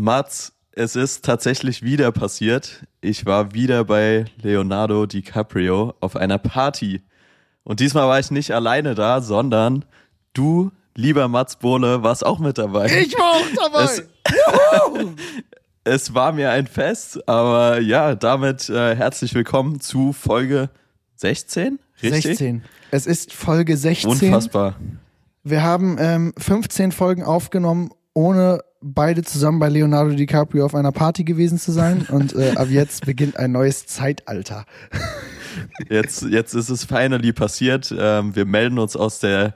Mats, es ist tatsächlich wieder passiert. Ich war wieder bei Leonardo DiCaprio auf einer Party. Und diesmal war ich nicht alleine da, sondern du, lieber Mats Bohle, warst auch mit dabei. Ich war auch dabei. Es, es war mir ein Fest, aber ja, damit äh, herzlich willkommen zu Folge 16, richtig? 16. Es ist Folge 16. Unfassbar. Wir haben ähm, 15 Folgen aufgenommen, ohne beide zusammen bei Leonardo DiCaprio auf einer Party gewesen zu sein. Und äh, ab jetzt beginnt ein neues Zeitalter. Jetzt, jetzt ist es finally passiert. Ähm, wir melden uns aus der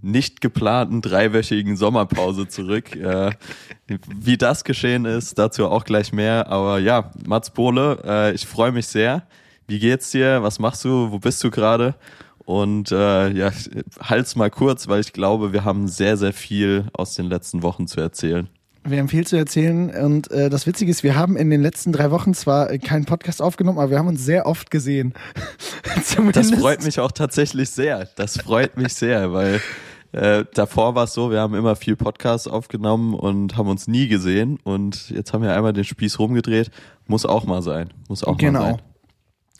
nicht geplanten dreiwöchigen Sommerpause zurück. Äh, wie das geschehen ist, dazu auch gleich mehr. Aber ja, Mats Bohle, äh, ich freue mich sehr. Wie geht's dir? Was machst du? Wo bist du gerade? Und äh, ja, halt's mal kurz, weil ich glaube, wir haben sehr, sehr viel aus den letzten Wochen zu erzählen. Wir haben viel zu erzählen und äh, das Witzige ist, wir haben in den letzten drei Wochen zwar keinen Podcast aufgenommen, aber wir haben uns sehr oft gesehen. das freut mich auch tatsächlich sehr. Das freut mich sehr, weil äh, davor war es so, wir haben immer viel Podcasts aufgenommen und haben uns nie gesehen und jetzt haben wir einmal den Spieß rumgedreht. Muss auch mal sein. Muss auch genau. mal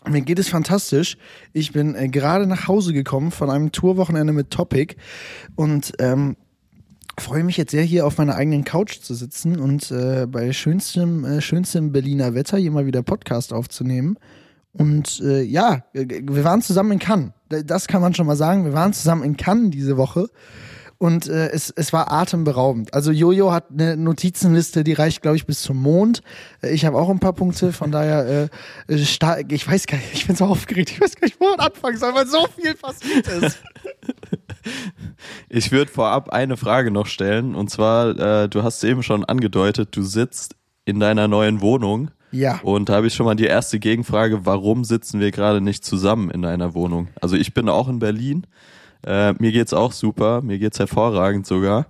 sein. Mir geht es fantastisch. Ich bin äh, gerade nach Hause gekommen von einem Tourwochenende mit Topic und ähm, freue mich jetzt sehr, hier auf meiner eigenen Couch zu sitzen und äh, bei schönstem, äh, schönstem Berliner Wetter hier mal wieder Podcast aufzunehmen. Und äh, ja, wir waren zusammen in Cannes. Das kann man schon mal sagen. Wir waren zusammen in Cannes diese Woche. Und äh, es, es war atemberaubend. Also Jojo hat eine Notizenliste, die reicht, glaube ich, bis zum Mond. Äh, ich habe auch ein paar Punkte, von daher, äh, äh ich weiß gar nicht, ich bin so aufgeregt, ich weiß gar nicht, wo man anfangen soll, weil so viel passiert ist. Ich würde vorab eine Frage noch stellen. Und zwar, äh, du hast eben schon angedeutet, du sitzt in deiner neuen Wohnung. Ja. Und da habe ich schon mal die erste Gegenfrage, warum sitzen wir gerade nicht zusammen in einer Wohnung? Also ich bin auch in Berlin. Äh, mir geht's auch super, mir geht's hervorragend sogar.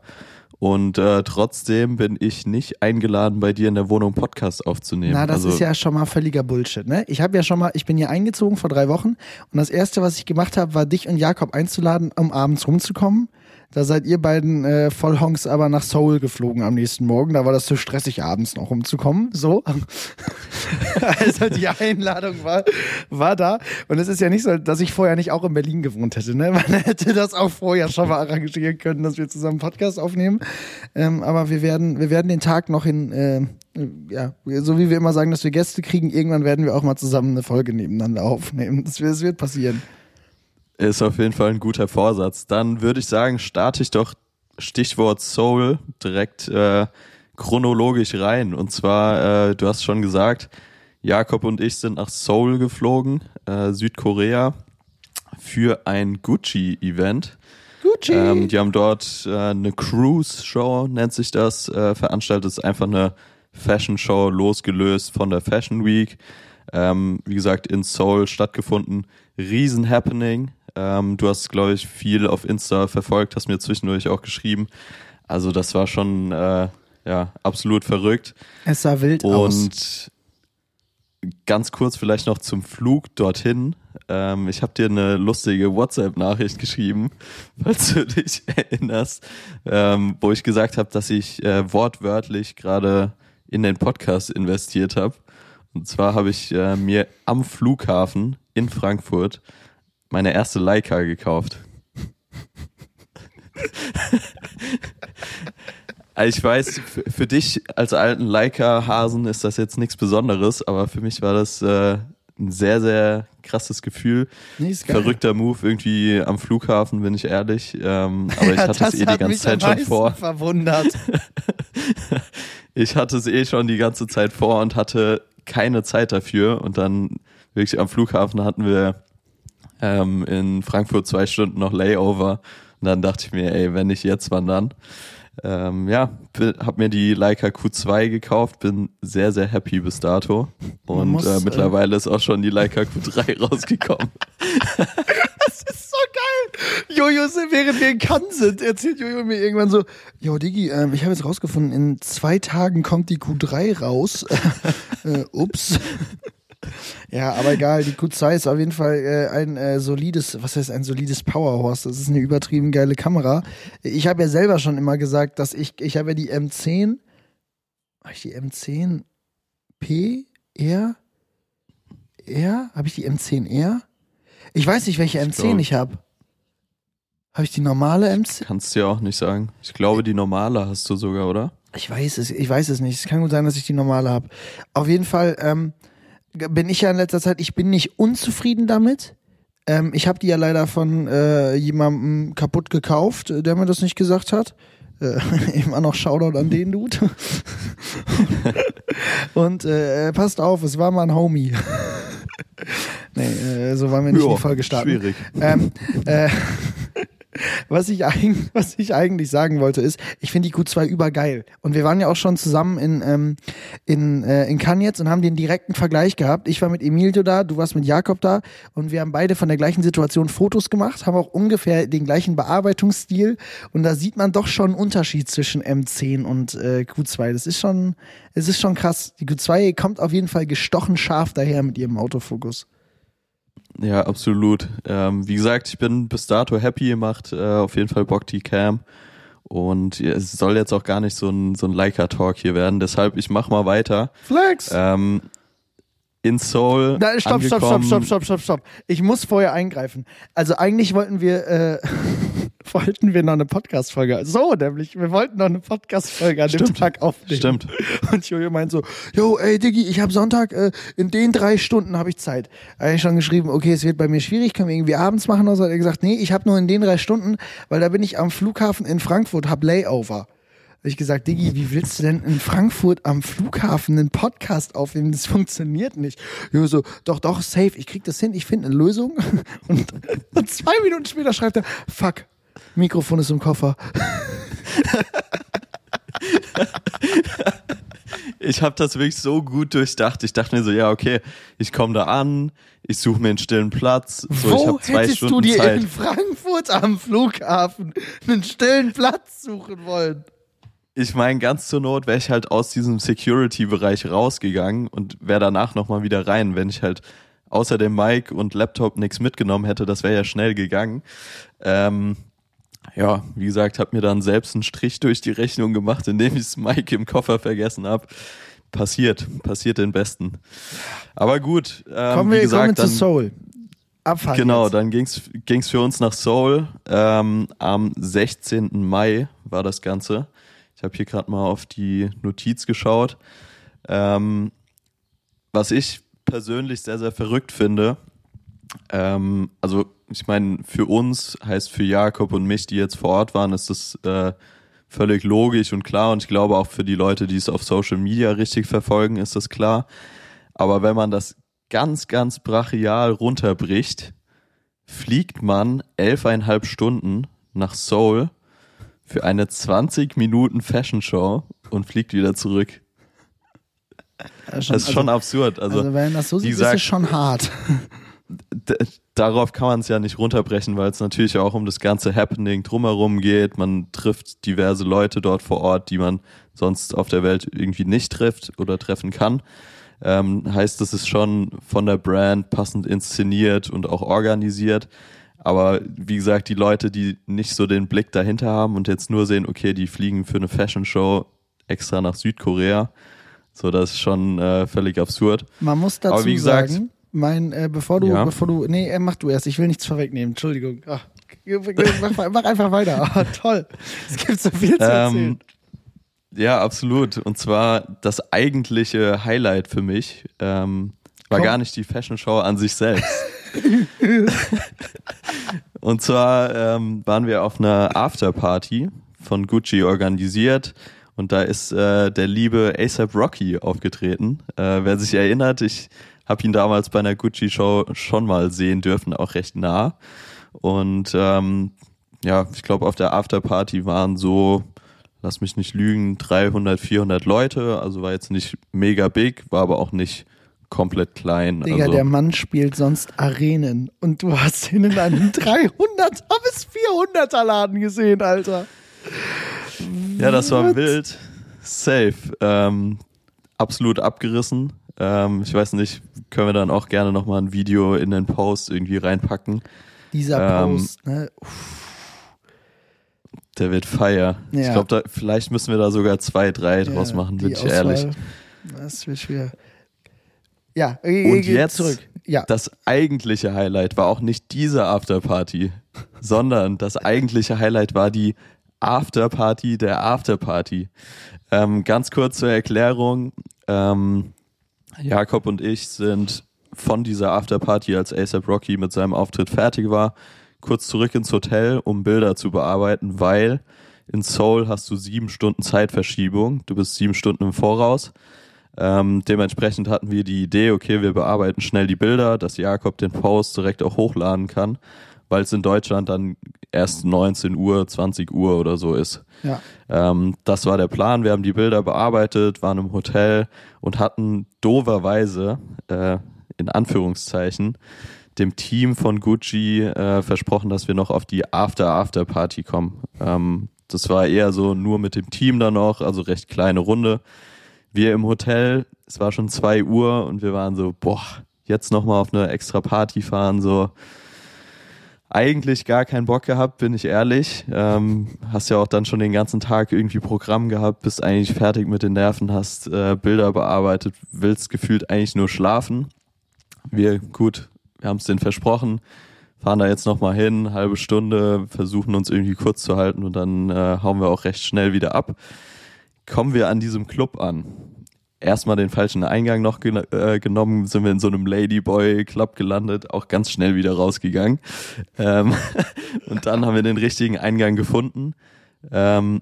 Und äh, trotzdem bin ich nicht eingeladen, bei dir in der Wohnung Podcast aufzunehmen. Na, das also, ist ja schon mal völliger Bullshit, ne? Ich habe ja schon mal, ich bin hier eingezogen vor drei Wochen und das erste, was ich gemacht habe, war dich und Jakob einzuladen, um abends rumzukommen. Da seid ihr beiden äh, Vollhonks aber nach Seoul geflogen am nächsten Morgen. Da war das zu stressig, abends noch rumzukommen. So. also die Einladung war, war da. Und es ist ja nicht so, dass ich vorher nicht auch in Berlin gewohnt hätte. Ne? Man hätte das auch vorher schon mal arrangieren können, dass wir zusammen Podcast aufnehmen. Ähm, aber wir werden, wir werden den Tag noch in, äh, ja, so wie wir immer sagen, dass wir Gäste kriegen, irgendwann werden wir auch mal zusammen eine Folge nebeneinander aufnehmen. Das, das wird passieren. Ist auf jeden Fall ein guter Vorsatz. Dann würde ich sagen, starte ich doch Stichwort Soul direkt äh, chronologisch rein. Und zwar, äh, du hast schon gesagt, Jakob und ich sind nach Seoul geflogen, äh, Südkorea, für ein Gucci-Event. Gucci. Ähm, die haben dort äh, eine Cruise-Show, nennt sich das, äh, veranstaltet. ist einfach eine Fashion-Show, losgelöst von der Fashion Week. Ähm, wie gesagt, in Seoul stattgefunden. Riesen-Happening. Ähm, du hast, glaube ich, viel auf Insta verfolgt, hast mir zwischendurch auch geschrieben. Also das war schon äh, ja absolut verrückt. Es sah wild Und aus. Und ganz kurz vielleicht noch zum Flug dorthin. Ähm, ich habe dir eine lustige WhatsApp-Nachricht geschrieben, falls du dich erinnerst, ähm, wo ich gesagt habe, dass ich äh, wortwörtlich gerade in den Podcast investiert habe. Und zwar habe ich äh, mir am Flughafen in Frankfurt meine erste Leica gekauft. Also ich weiß, für dich als alten Leica-Hasen ist das jetzt nichts Besonderes, aber für mich war das äh, ein sehr, sehr krasses Gefühl. Nee, Verrückter Move irgendwie am Flughafen, bin ich ehrlich. Ähm, aber ich hatte es eh die ganze Zeit schon vor. Verwundert. ich hatte es eh schon die ganze Zeit vor und hatte keine Zeit dafür. Und dann wirklich am Flughafen hatten wir ähm, in Frankfurt zwei Stunden noch Layover. Und dann dachte ich mir, ey, wenn nicht jetzt, wann dann? Ähm, ja, habe mir die Leica Q2 gekauft, bin sehr, sehr happy bis dato. Und muss, äh, mittlerweile äh, ist auch schon die Leica Q3 rausgekommen. das ist so geil. Jojo, während wir in Cannes sind, erzählt Jojo mir irgendwann so, Jo, Digi, äh, ich habe jetzt rausgefunden, in zwei Tagen kommt die Q3 raus. äh, ups. Ja, aber egal, die Q2 ist auf jeden Fall äh, ein äh, solides, was heißt ein solides Powerhorse. Das ist eine übertrieben geile Kamera. Ich habe ja selber schon immer gesagt, dass ich, ich habe ja die M10 Habe ich die M10P? R? R? Habe ich die M10R? Ich weiß nicht, welche M10 glaub- ich habe. Habe ich die normale M10? Kannst du ja auch nicht sagen. Ich glaube, die normale hast du sogar, oder? Ich weiß es, ich weiß es nicht. Es kann gut sein, dass ich die normale habe. Auf jeden Fall ähm, bin ich ja in letzter Zeit, ich bin nicht unzufrieden damit. Ähm, ich habe die ja leider von äh, jemandem kaputt gekauft, äh, der mir das nicht gesagt hat. Äh, immer noch Shoutout an den Dude. Und äh, passt auf, es war mal ein Homie. nee, äh, so waren wir nicht in Ja, die Folge starten. schwierig. Ähm, äh, was, ich eigentlich, was ich eigentlich sagen wollte ist, ich finde die Q2 übergeil. Und wir waren ja auch schon zusammen in, ähm, in, äh, in Cannes jetzt und haben den direkten Vergleich gehabt. Ich war mit Emilio da, du warst mit Jakob da und wir haben beide von der gleichen Situation Fotos gemacht, haben auch ungefähr den gleichen Bearbeitungsstil und da sieht man doch schon einen Unterschied zwischen M10 und äh, Q2. Das ist schon, es ist schon krass. Die Q2 kommt auf jeden Fall gestochen scharf daher mit ihrem Autofokus. Ja, absolut. Ähm, wie gesagt, ich bin bis dato happy, macht äh, auf jeden Fall Bock die Cam. Und es soll jetzt auch gar nicht so ein, so ein Leica-Talk hier werden. Deshalb, ich mach mal weiter. Flex! Ähm, in Seoul. Nein, stopp, stopp, stopp, stopp, stopp, stopp, stopp. Ich muss vorher eingreifen. Also eigentlich wollten wir, äh, wollten wir noch eine Podcast-Folge. So, nämlich, wir wollten noch eine Podcast-Folge an dem Stimmt. Tag aufnehmen. Stimmt. Und Jojo meint so, yo, ey Diggi, ich habe Sonntag, äh, in den drei Stunden habe ich Zeit. Da hab ich schon geschrieben, okay, es wird bei mir schwierig, können wir irgendwie abends machen oder so. Hat er gesagt, nee, ich habe nur in den drei Stunden, weil da bin ich am Flughafen in Frankfurt, hab Layover. Hab ich gesagt, Diggi, wie willst du denn in Frankfurt am Flughafen einen Podcast aufnehmen? Das funktioniert nicht. Jo, so, doch, doch, safe, ich krieg das hin, ich finde eine Lösung. Und, und zwei Minuten später schreibt er, fuck, Mikrofon ist im Koffer. Ich habe das wirklich so gut durchdacht. Ich dachte mir so, ja, okay, ich komme da an, ich suche mir einen stillen Platz. So, ich Wo habe zwei hättest Stunden du dir Zeit. in Frankfurt am Flughafen einen stillen Platz suchen wollen? Ich meine, ganz zur Not wäre ich halt aus diesem Security-Bereich rausgegangen und wäre danach nochmal wieder rein, wenn ich halt außer dem Mic und Laptop nichts mitgenommen hätte. Das wäre ja schnell gegangen. Ähm, ja, wie gesagt, habe mir dann selbst einen Strich durch die Rechnung gemacht, indem ich das Mic im Koffer vergessen habe. Passiert, passiert den Besten. Aber gut, ähm, Kommen wie wir, gesagt, kommen dann, zu Soul. Abfahrt. Genau, jetzt. dann ging's ging's für uns nach Seoul. Ähm, am 16. Mai war das Ganze. Ich habe hier gerade mal auf die Notiz geschaut. Ähm, was ich persönlich sehr, sehr verrückt finde, ähm, also ich meine, für uns heißt für Jakob und mich, die jetzt vor Ort waren, ist das äh, völlig logisch und klar. Und ich glaube auch für die Leute, die es auf Social Media richtig verfolgen, ist das klar. Aber wenn man das ganz, ganz brachial runterbricht, fliegt man elfeinhalb Stunden nach Seoul für eine 20 Minuten Fashion Show und fliegt wieder zurück. Ja, schon, Das ist schon absurd. Also, also wenn das so sieht, ist es schon hart. Darauf kann man es ja nicht runterbrechen, weil es natürlich auch um das ganze Happening drumherum geht. Man trifft diverse Leute dort vor Ort, die man sonst auf der Welt irgendwie nicht trifft oder treffen kann. Ähm, heißt, es ist schon von der Brand passend inszeniert und auch organisiert. Aber wie gesagt, die Leute, die nicht so den Blick dahinter haben und jetzt nur sehen, okay, die fliegen für eine Fashion Show extra nach Südkorea, so das ist schon äh, völlig absurd. Man muss dazu Aber wie gesagt- sagen, mein, äh, bevor du, Ja. bevor du, nee, äh, mach du erst, ich will nichts vorwegnehmen, Entschuldigung. Ach, mach, mach einfach weiter. Ah, toll. Es gibt so viel zu erzählen. Ähm, ja, absolut. Und zwar das eigentliche Highlight für mich ähm, war Komm. gar nicht die Fashion Show an sich selbst. Und zwar ähm, waren wir auf einer Afterparty von Gucci organisiert und da ist äh, der liebe ASAP Rocky aufgetreten. Äh, wer sich erinnert, ich habe ihn damals bei einer Gucci-Show schon mal sehen dürfen, auch recht nah. Und ähm, ja, ich glaube, auf der Afterparty waren so, lass mich nicht lügen, 300, 400 Leute. Also war jetzt nicht mega big, war aber auch nicht komplett klein. Digga, also, der Mann spielt sonst Arenen und du hast ihn in einem 300er bis 400er Laden gesehen, Alter. Ja, das war What? wild. Safe. Ähm, absolut abgerissen. Ähm, ich weiß nicht, können wir dann auch gerne nochmal ein Video in den Post irgendwie reinpacken. Dieser Ähm, Post, ne? Uff, Der wird feier. Ja. Ich glaube, vielleicht müssen wir da sogar zwei, drei draus Ja, machen, die bin ich Auswahl, ehrlich. Das wird schwer. Ja, äh, Und äh, jetzt zurück. Ja, das eigentliche Highlight war auch nicht diese Afterparty, sondern das eigentliche Highlight war die Afterparty der Afterparty. Ähm, ganz kurz zur Erklärung. Ähm, Jakob und ich sind von dieser Afterparty, als ASAP Rocky mit seinem Auftritt fertig war, kurz zurück ins Hotel, um Bilder zu bearbeiten, weil in Seoul hast du sieben Stunden Zeitverschiebung. Du bist sieben Stunden im Voraus. Ähm, dementsprechend hatten wir die Idee, okay, wir bearbeiten schnell die Bilder, dass Jakob den Post direkt auch hochladen kann, weil es in Deutschland dann erst 19 Uhr, 20 Uhr oder so ist. ja. Ähm, das war der Plan. Wir haben die Bilder bearbeitet, waren im Hotel und hatten doverweise, äh, in Anführungszeichen, dem Team von Gucci äh, versprochen, dass wir noch auf die After-After-Party kommen. Ähm, das war eher so nur mit dem Team dann noch, also recht kleine Runde. Wir im Hotel, es war schon zwei Uhr und wir waren so, boah, jetzt nochmal auf eine extra Party fahren, so eigentlich gar keinen Bock gehabt, bin ich ehrlich. Ähm, hast ja auch dann schon den ganzen Tag irgendwie Programm gehabt, bist eigentlich fertig mit den Nerven, hast äh, Bilder bearbeitet, willst gefühlt eigentlich nur schlafen. Wir, gut, wir haben es denen versprochen, fahren da jetzt nochmal hin, halbe Stunde, versuchen uns irgendwie kurz zu halten und dann äh, hauen wir auch recht schnell wieder ab. Kommen wir an diesem Club an. Erstmal den falschen Eingang noch gen äh, genommen, sind wir in so einem Ladyboy-Club gelandet, auch ganz schnell wieder rausgegangen. Ähm, und dann haben wir den richtigen Eingang gefunden. Ähm,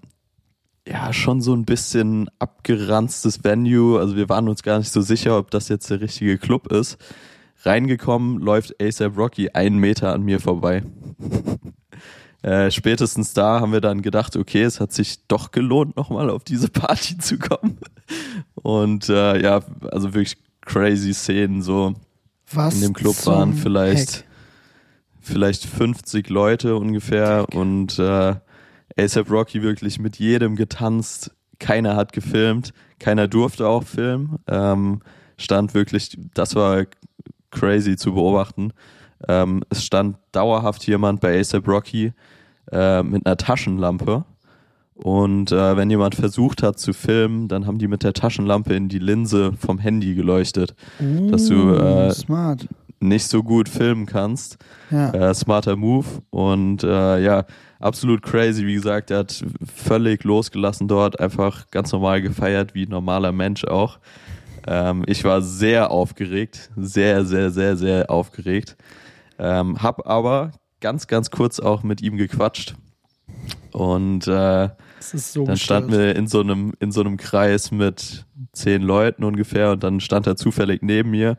ja, schon so ein bisschen abgeranztes Venue. Also wir waren uns gar nicht so sicher, ob das jetzt der richtige Club ist. Reingekommen läuft ASAP Rocky einen Meter an mir vorbei. äh, spätestens da haben wir dann gedacht, okay, es hat sich doch gelohnt, nochmal auf diese Party zu kommen. Und äh, ja, also wirklich crazy Szenen so. Was In dem Club waren vielleicht Heck? vielleicht 50 Leute ungefähr und äh, ASAP Rocky wirklich mit jedem getanzt. Keiner hat gefilmt, keiner durfte auch filmen. Ähm, stand wirklich, das war crazy zu beobachten. Ähm, es stand dauerhaft jemand bei ASAP Rocky äh, mit einer Taschenlampe. Und äh, wenn jemand versucht hat zu filmen, dann haben die mit der Taschenlampe in die Linse vom Handy geleuchtet, dass du Uh, äh, smart. nicht so gut filmen kannst. Ja. Äh, smarter Move und äh, ja, absolut crazy. Wie gesagt, er hat völlig losgelassen dort, einfach ganz normal gefeiert, wie ein normaler Mensch auch. Ähm, ich war sehr aufgeregt, sehr, sehr, sehr, sehr aufgeregt. Ähm, hab aber ganz, ganz kurz auch mit ihm gequatscht. Und äh, ist so dann standen wir in so einem in so einem Kreis mit zehn Leuten ungefähr und dann stand er zufällig neben mir.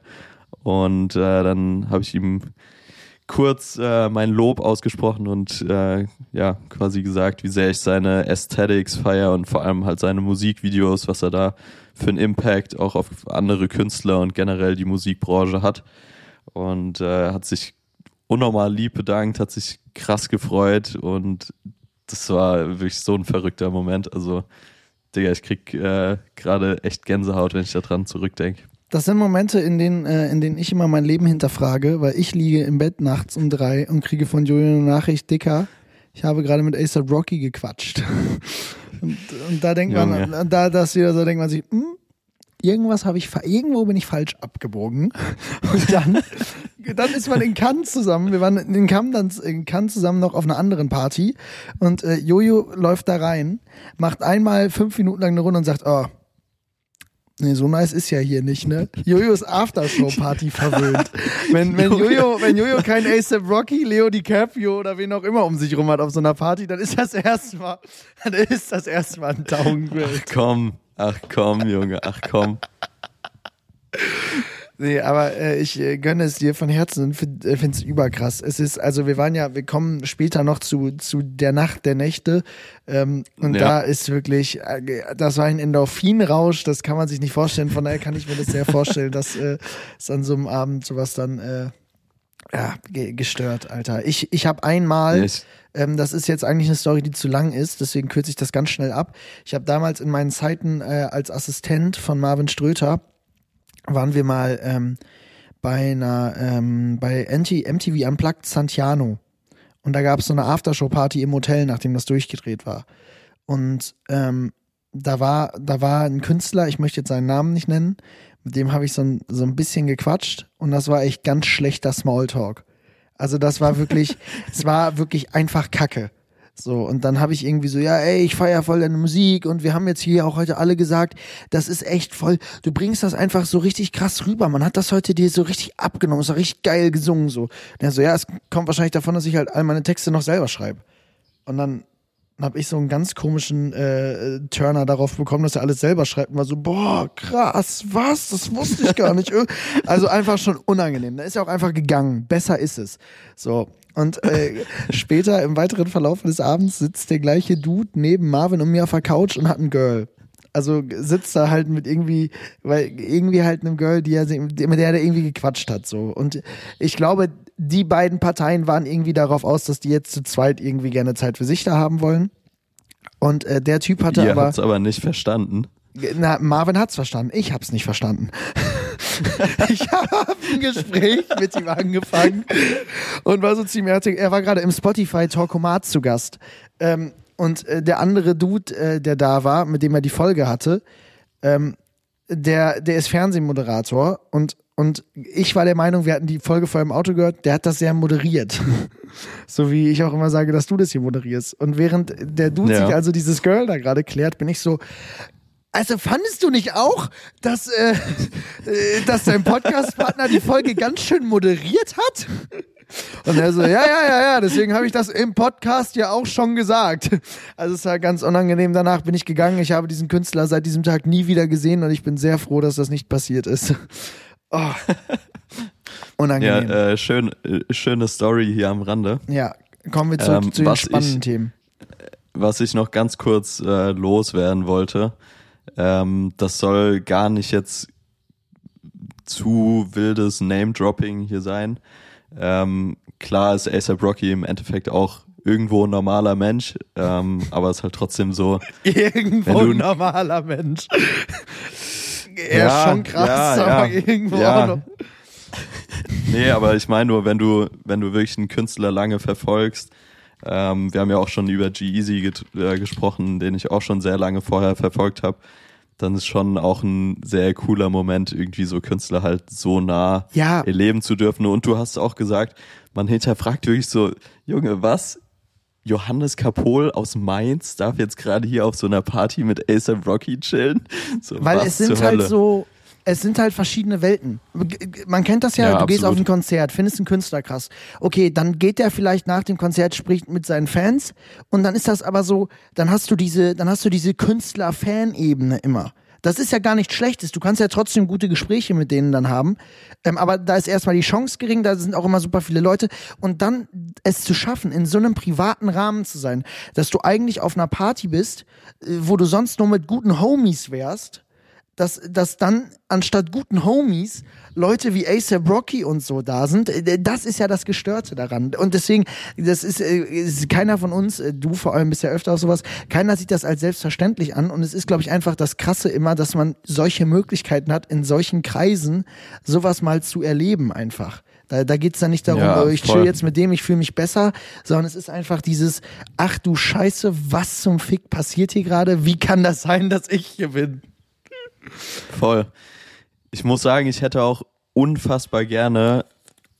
Und äh, dann habe ich ihm kurz äh, mein Lob ausgesprochen und äh, ja quasi gesagt, wie sehr ich seine Aesthetics feier und vor allem halt seine Musikvideos, was er da für einen Impact auch auf andere Künstler und generell die Musikbranche hat. Und äh, hat sich unnormal lieb bedankt, hat sich krass gefreut und das war wirklich so ein verrückter Moment. Also, Digga, ich krieg äh, gerade echt Gänsehaut, wenn ich daran zurückdenke. Das sind Momente, in denen, äh, in denen ich immer mein Leben hinterfrage, weil ich liege im Bett nachts um drei und kriege von Julian eine Nachricht, Dicker, ich habe gerade mit ASAP Rocky gequatscht. und, und da denkt Junge. man, da das wieder so denkt man sich, hm, irgendwas habe ich, irgendwo bin ich falsch abgebogen. Und dann, dann ist man in Cannes zusammen. Wir waren in Cannes, dann in Cannes zusammen noch auf einer anderen Party und äh, Jojo läuft da rein, macht einmal fünf Minuten lang eine Runde und sagt, oh, Nee, so nice ist ja hier nicht, ne? Jojo ist Aftershow-Party verwöhnt. Wenn, wenn, Jojo, wenn Jojo kein ASAP Rocky, Leo DiCaprio oder wen auch immer um sich rum hat auf so einer Party, dann ist das erste Mal, dann ist das erste Mal ein Downgrade. Komm, ach komm, Junge, ach komm. Nee, aber äh, ich äh, gönne es dir von Herzen und finde es überkrass. Es ist, also wir waren ja, wir kommen später noch zu, zu der Nacht der Nächte ähm, und Ja. da ist wirklich, äh, das war ein Endorphinrausch, das kann man sich nicht vorstellen, von daher kann ich mir das sehr vorstellen, dass äh, es an so einem Abend sowas dann äh, ja, ge gestört, Alter. Ich, ich habe einmal, Ich, ähm, das ist jetzt eigentlich eine Story, die zu lang ist, deswegen kürze ich das ganz schnell ab. Ich habe damals in meinen Zeiten äh, als Assistent von Marvin Ströter waren wir mal ähm, bei einer ähm, bei MT, MTV Unplugged Santiano Und da gab es so eine Aftershow-Party im Hotel, nachdem das durchgedreht war. Und ähm, da war, da war ein Künstler, ich möchte jetzt seinen Namen nicht nennen, mit dem habe ich so ein, so ein bisschen gequatscht und das war echt ganz schlechter Smalltalk. Also das war wirklich, es war wirklich einfach Kacke. So, und dann habe ich irgendwie so, ja, ey, ich feier voll deine Musik und wir haben jetzt hier auch heute alle gesagt, das ist echt voll, du bringst das einfach so richtig krass rüber. Man hat das heute dir so richtig abgenommen, ist so richtig geil gesungen so. Und er so, ja, es kommt wahrscheinlich davon, dass ich halt all meine Texte noch selber schreibe. Und dann habe ich so einen ganz komischen äh, Turner darauf bekommen, dass er alles selber schreibt und war so, boah, krass, was? Das wusste ich gar nicht. Also einfach schon unangenehm. Da ist er auch einfach gegangen. Besser ist es. So. Und äh, später im weiteren Verlauf des Abends sitzt der gleiche Dude neben Marvin und mir auf der Couch und hat ein Girl. Also sitzt da halt mit irgendwie, weil irgendwie halt einem Girl, die er, mit der er irgendwie gequatscht hat, so. Und ich glaube, die beiden Parteien waren irgendwie darauf aus, dass die jetzt zu zweit irgendwie gerne Zeit für sich da haben wollen. Und äh, der Typ hatte Ihr aber. habt's aber nicht verstanden. Na, Marvin hat's verstanden. Ich hab's nicht verstanden. ich habe ein Gespräch mit ihm angefangen und war so ziemlich. Er war gerade im Spotify Talkomat zu Gast. Ähm, und äh, der andere Dude, äh, der da war, mit dem er die Folge hatte, ähm, der, der ist Fernsehmoderator und und ich war der Meinung, wir hatten die Folge vorher im Auto gehört, der hat das sehr moderiert. so wie ich auch immer sage, dass du das hier moderierst. Und während der Dude Ja. sich also dieses Girl da gerade klärt, bin ich so, also fandest du nicht auch, dass, äh, äh, dass dein Podcastpartner die Folge ganz schön moderiert hat? Und er so, ja, ja, ja, ja, deswegen habe ich das im Podcast ja auch schon gesagt. Also es war ganz unangenehm. Danach bin ich gegangen. Ich habe diesen Künstler seit diesem Tag nie wieder gesehen und ich bin sehr froh, dass das nicht passiert ist. Oh. Ja, Unangenehm. Ja, äh, schön, äh, schöne Story hier am Rande. kommen wir zurück ähm, zu den spannenden ich- Themen. Was ich noch ganz kurz äh, loswerden wollte, ähm, das soll gar nicht jetzt zu wildes Name-Dropping hier sein. Ähm, klar ist ASAP Rocky im Endeffekt auch irgendwo ein normaler Mensch, ähm, aber ist halt trotzdem so, Irgendwo ein normaler Mensch. er Ja, ist schon krass, ja, aber ja. irgendwo auch noch. Nee, aber ich meine nur, wenn du, wenn du wirklich einen Künstler lange verfolgst, ähm, wir haben ja auch schon über G-Eazy get- äh, gesprochen, den ich auch schon sehr lange vorher verfolgt habe, dann ist schon auch ein sehr cooler Moment, irgendwie so Künstler halt so nah Ja. erleben zu dürfen. Und du hast auch gesagt, man hinterfragt wirklich so, Junge, was? Johannes Kapol aus Mainz darf jetzt gerade hier auf so einer Party mit ASAP Rocky chillen? So, Weil es sind halt Hölle? so, es sind halt verschiedene Welten. Man kennt das ja, Ja, du gehst auf absolut. ein Konzert, findest einen Künstler krass. Okay, dann geht der vielleicht nach dem Konzert, spricht mit seinen Fans und dann ist das aber so, dann hast du diese, dann hast du diese Künstler-Fan-Ebene immer. Das ist ja gar nichts Schlechtes. Du kannst ja trotzdem gute Gespräche mit denen dann haben. Ähm, aber da ist erstmal die Chance gering, da sind auch immer super viele Leute. Und dann es zu schaffen, in so einem privaten Rahmen zu sein, dass du eigentlich auf einer Party bist, äh, wo du sonst nur mit guten Homies wärst, dass, dass dann anstatt guten Homies Leute wie ASAP Rocky und so da sind, äh, das ist ja das Gestörte daran. Und deswegen, das ist, äh, ist keiner von uns, äh, du vor allem bist ja öfter auf sowas, keiner sieht das als selbstverständlich an. Und es ist, glaube ich, einfach das Krasse immer, dass man solche Möglichkeiten hat, in solchen Kreisen sowas mal zu erleben einfach. Da, da geht's dann nicht darum, Ja, oh, ich chill jetzt mit dem, ich fühle mich besser, sondern es ist einfach dieses, ach du Scheiße, was zum Fick passiert hier gerade? Wie kann das sein, dass ich hier bin? Voll. Ich muss sagen, ich hätte auch unfassbar gerne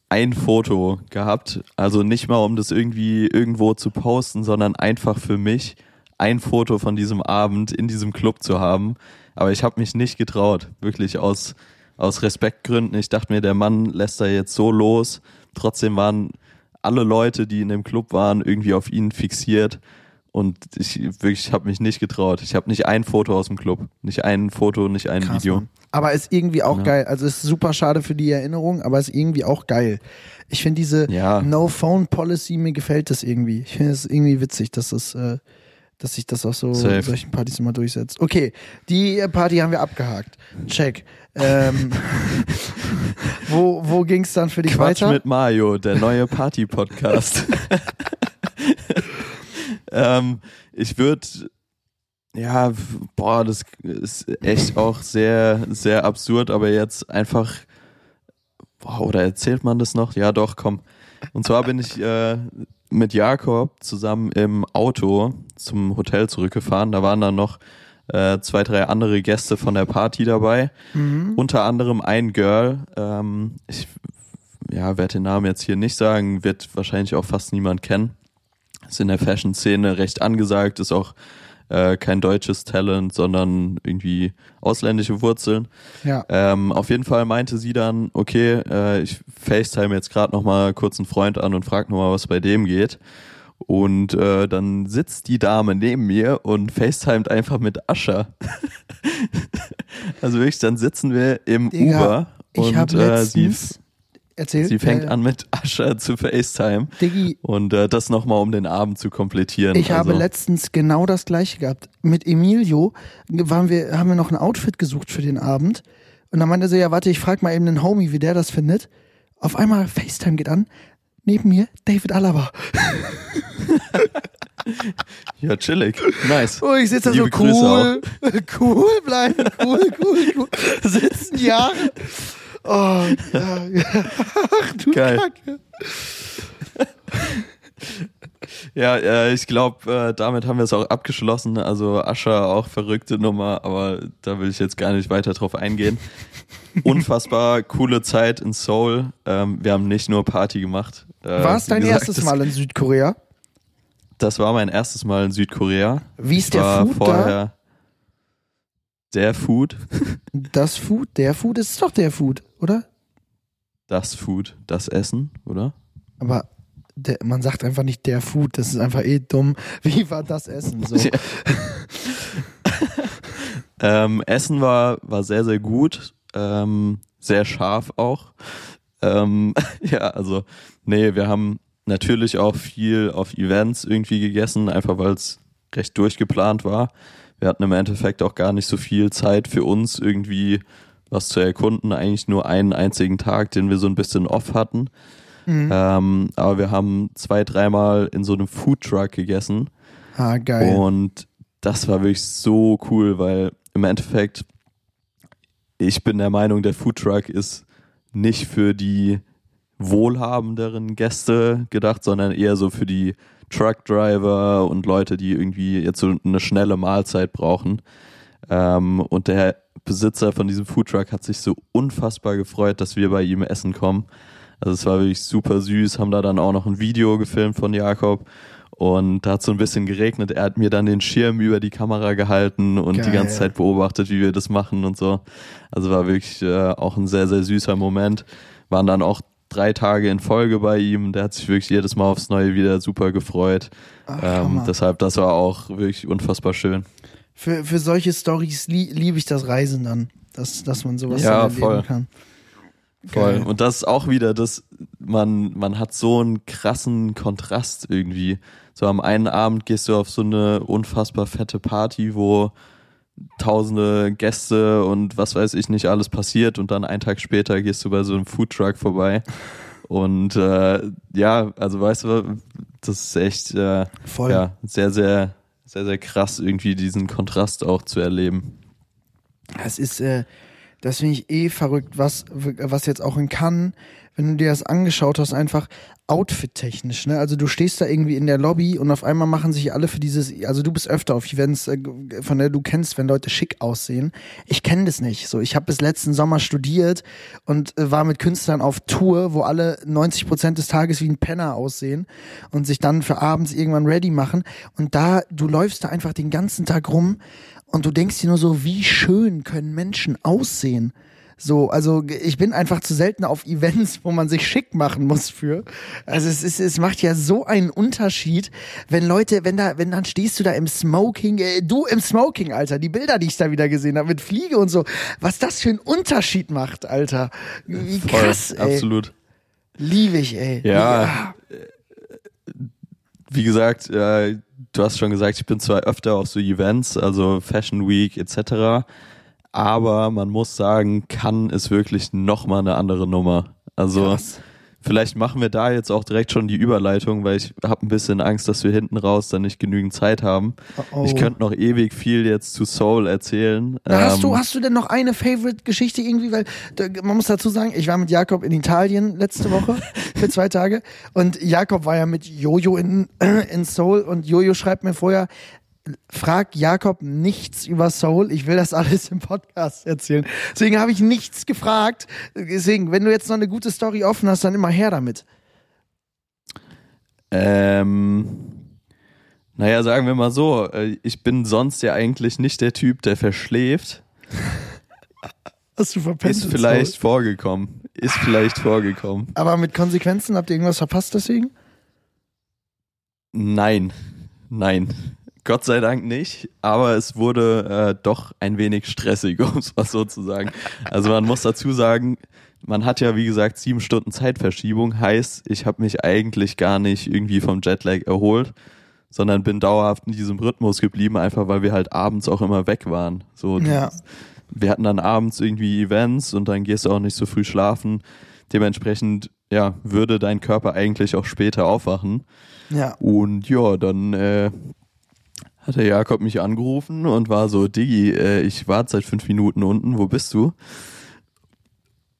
ein Foto gehabt. Also nicht mal, um das irgendwie irgendwo zu posten, sondern einfach für mich ein Foto von diesem Abend in diesem Club zu haben. Aber ich habe mich nicht getraut, wirklich aus, aus Respektgründen. Ich dachte mir, der Mann lässt da jetzt so los. Trotzdem waren alle Leute, die in dem Club waren, irgendwie auf ihn fixiert. Und ich wirklich habe mich nicht getraut. Ich habe nicht ein Foto aus dem Club. Nicht ein Foto, nicht ein Krass, Video. Mann. Aber ist irgendwie auch Ja. geil. Also ist super schade für die Erinnerung, aber ist irgendwie auch geil. Ich finde diese Ja. No-Phone-Policy, mir gefällt das irgendwie. Ich finde es irgendwie witzig, dass das, äh, dass sich das auf so Safe. solchen Partys immer durchsetzt. Okay, die Party haben wir abgehakt. Check. Ähm, wo wo ging es dann für dich Quatsch weiter? mit Mario, der neue Party-Podcast. ähm, ich würde, ja, boah, das ist echt auch sehr, sehr absurd, aber jetzt einfach, boah, oder erzählt man das noch? Ja, doch, komm. Und zwar bin ich äh, mit Jakob zusammen im Auto zum Hotel zurückgefahren. Da waren dann noch äh, zwei, drei andere Gäste von der Party dabei. Mhm. Unter anderem ein Girl. Ähm, ich ja, werde den Namen jetzt hier nicht sagen, wird wahrscheinlich auch fast niemand kennen. Ist in der Fashion-Szene recht angesagt, ist auch äh, kein deutsches Talent, sondern irgendwie ausländische Wurzeln. Ja. Ähm, auf jeden Fall meinte sie dann, okay, äh, ich FaceTime jetzt gerade noch mal kurz einen Freund an und frag noch mal, was bei dem geht. Und äh, dann sitzt die Dame neben mir und FaceTimet einfach mit Ascher. also wirklich, dann sitzen wir im Digga, Uber und äh, sie, erzählt. sie fängt äh, an mit Ascher zu FaceTime. Diggi, Und äh, das nochmal, um den Abend zu komplettieren. Ich habe also, letztens genau das gleiche gehabt. Mit Emilio waren wir, haben wir noch ein Outfit gesucht für den Abend. Und dann meinte er so, ja, warte, ich frag mal eben den Homie, wie der das findet. Auf einmal FaceTime geht an. Neben mir David Alaba. Ja, chillig. Nice. Oh, ich sitze da so Liebe cool, cool bleiben, cool, cool, cool. Sitzen Jahre. Oh, ja. Ach du Geil. Kacke. Ja, äh, ich glaube, äh, damit haben wir es auch abgeschlossen. Also Ascher auch verrückte Nummer, aber da will ich jetzt gar nicht weiter drauf eingehen. Unfassbar coole Zeit in Seoul. Ähm, wir haben nicht nur Party gemacht. Äh, War es dein gesagt, erstes Mal in Südkorea? Das war mein erstes Mal in Südkorea. Wie ist der Food da? Der Food, Das Food? Der Food? Es ist doch der Food, oder? das Food, das Essen, oder? Aber der, man sagt einfach nicht der Food, das ist einfach eh dumm. Wie war das Essen so? Ja. ähm, Essen war, war sehr, sehr gut. Ähm, sehr scharf auch. Ähm, ja, also, nee, wir haben natürlich auch viel auf Events irgendwie gegessen, einfach weil es recht durchgeplant war. Wir hatten im Endeffekt auch gar nicht so viel Zeit für uns irgendwie was zu erkunden, eigentlich nur einen einzigen Tag, den wir so ein bisschen off hatten. Mhm. Ähm, aber wir haben zwei, dreimal in so einem Foodtruck gegessen. Ah, geil. Und das war wirklich so cool, weil im Endeffekt, ich bin der Meinung, der Foodtruck ist nicht für die wohlhabenderen Gäste gedacht, sondern eher so für die Truckdriver und Leute, die irgendwie jetzt so eine schnelle Mahlzeit brauchen. Ähm, und der Besitzer von diesem Foodtruck hat sich so unfassbar gefreut, dass wir bei ihm essen kommen. Also es war wirklich super süß, haben da dann auch noch ein Video gefilmt von Jakob und da hat so ein bisschen geregnet. Er hat mir dann den Schirm über die Kamera gehalten und Geil. die ganze Zeit beobachtet, wie wir das machen und so. Also war wirklich äh, auch ein sehr, sehr süßer Moment. Waren dann auch drei Tage in Folge bei ihm. Der hat sich wirklich jedes Mal aufs Neue wieder super gefreut. Ach, ähm, deshalb, das war auch wirklich unfassbar schön. Für, für solche Stories lie liebe ich das Reisen dann, dass, dass man sowas Ja, erleben voll. kann. Voll. Geil. Und das ist auch wieder das, man, man hat so einen krassen Kontrast irgendwie. So am einen Abend gehst du auf so eine unfassbar fette Party, wo tausende Gäste und was weiß ich nicht alles passiert und dann einen Tag später gehst du bei so einem Foodtruck vorbei. Und äh, ja, also weißt du, das ist echt äh, Voll. ja, sehr, sehr, sehr, sehr krass, irgendwie diesen Kontrast auch zu erleben. Das ist, äh, das finde ich eh verrückt, was, was jetzt auch in Cannes, wenn du dir das angeschaut hast, einfach outfit-technisch, ne? Also du stehst da irgendwie in der Lobby und auf einmal machen sich alle für dieses, also du bist öfter auf Events, äh, von der du kennst, wenn Leute schick aussehen. Ich kenne das nicht. So, ich habe bis letzten Sommer studiert und äh, war mit Künstlern auf Tour, wo alle 90 Prozent des Tages wie ein Penner aussehen und sich dann für abends irgendwann ready machen. Und da, du läufst da einfach den ganzen Tag rum und du denkst dir nur so, wie schön können Menschen aussehen. So, also ich bin einfach zu selten auf Events, wo man sich schick machen muss für. Also es ist, es macht ja so einen Unterschied, wenn Leute, wenn da, wenn dann stehst du da im Smoking, äh, du im Smoking, Alter, die Bilder, die ich da wieder gesehen habe mit Fliege und so, was das für einen Unterschied macht, Alter. Wie Voll, krass, ey. absolut. Liebe ich, ey. Ja. wie gesagt, äh, du hast schon gesagt, ich bin zwar öfter auf so Events, also Fashion Week etc., aber man muss sagen, kann ist wirklich noch mal eine andere Nummer. Also Krass. Vielleicht machen wir da jetzt auch direkt schon die Überleitung, weil ich habe ein bisschen Angst, dass wir hinten raus dann nicht genügend Zeit haben. Oh. Ich könnte noch ewig viel jetzt zu Soul erzählen. Na, hast, Ähm, du, hast du denn noch eine Favorite-Geschichte irgendwie? Weil man muss dazu sagen, ich war mit Jakob in Italien letzte Woche für zwei Tage und Jakob war ja mit Jojo in, in Seoul und Jojo schreibt mir vorher, frag Jakob nichts über Soul, ich will das alles im Podcast erzählen. Deswegen habe ich nichts gefragt. Deswegen, wenn du jetzt noch eine gute Story offen hast, dann immer her damit. Ähm, naja, sagen wir mal so, äh, ich bin sonst ja eigentlich nicht der Typ, der verschläft. Hast du verpennt? Ist vielleicht Seoul? vorgekommen. Ist vielleicht vorgekommen. Aber mit Konsequenzen habt ihr irgendwas verpasst deswegen? Nein, nein. Gott sei Dank nicht, aber es wurde äh, doch ein wenig stressig, um es mal so zu sagen. Also man muss dazu sagen, man hat ja wie gesagt sieben Stunden Zeitverschiebung, heißt, ich habe mich eigentlich gar nicht irgendwie vom Jetlag erholt, sondern bin dauerhaft in diesem Rhythmus geblieben, einfach weil wir halt abends auch immer weg waren. So, Ja. wir hatten dann abends irgendwie Events und dann gehst du auch nicht so früh schlafen. Dementsprechend, ja, würde dein Körper eigentlich auch später aufwachen. Ja. Und ja, dann äh, hat der Jakob mich angerufen und war so, Diggi, äh, ich warte seit fünf Minuten unten, wo bist du?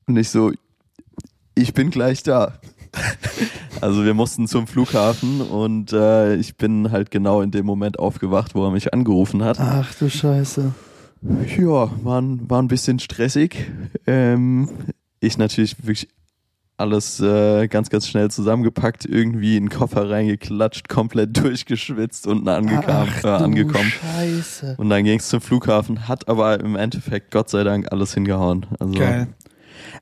Und ich so, ich bin gleich da. also wir mussten zum Flughafen und äh, ich bin halt genau in dem Moment aufgewacht, wo er mich angerufen hat. Ach du Scheiße. Ja, war, ein- war ein bisschen stressig. Ähm, ich natürlich wirklich alles äh, ganz, ganz schnell zusammengepackt, irgendwie in den Koffer reingeklatscht, komplett durchgeschwitzt, unten angekam, Ach äh, angekommen. Scheiße. Und dann ging es zum Flughafen, hat aber im Endeffekt Gott sei Dank alles hingehauen. Also, Geil.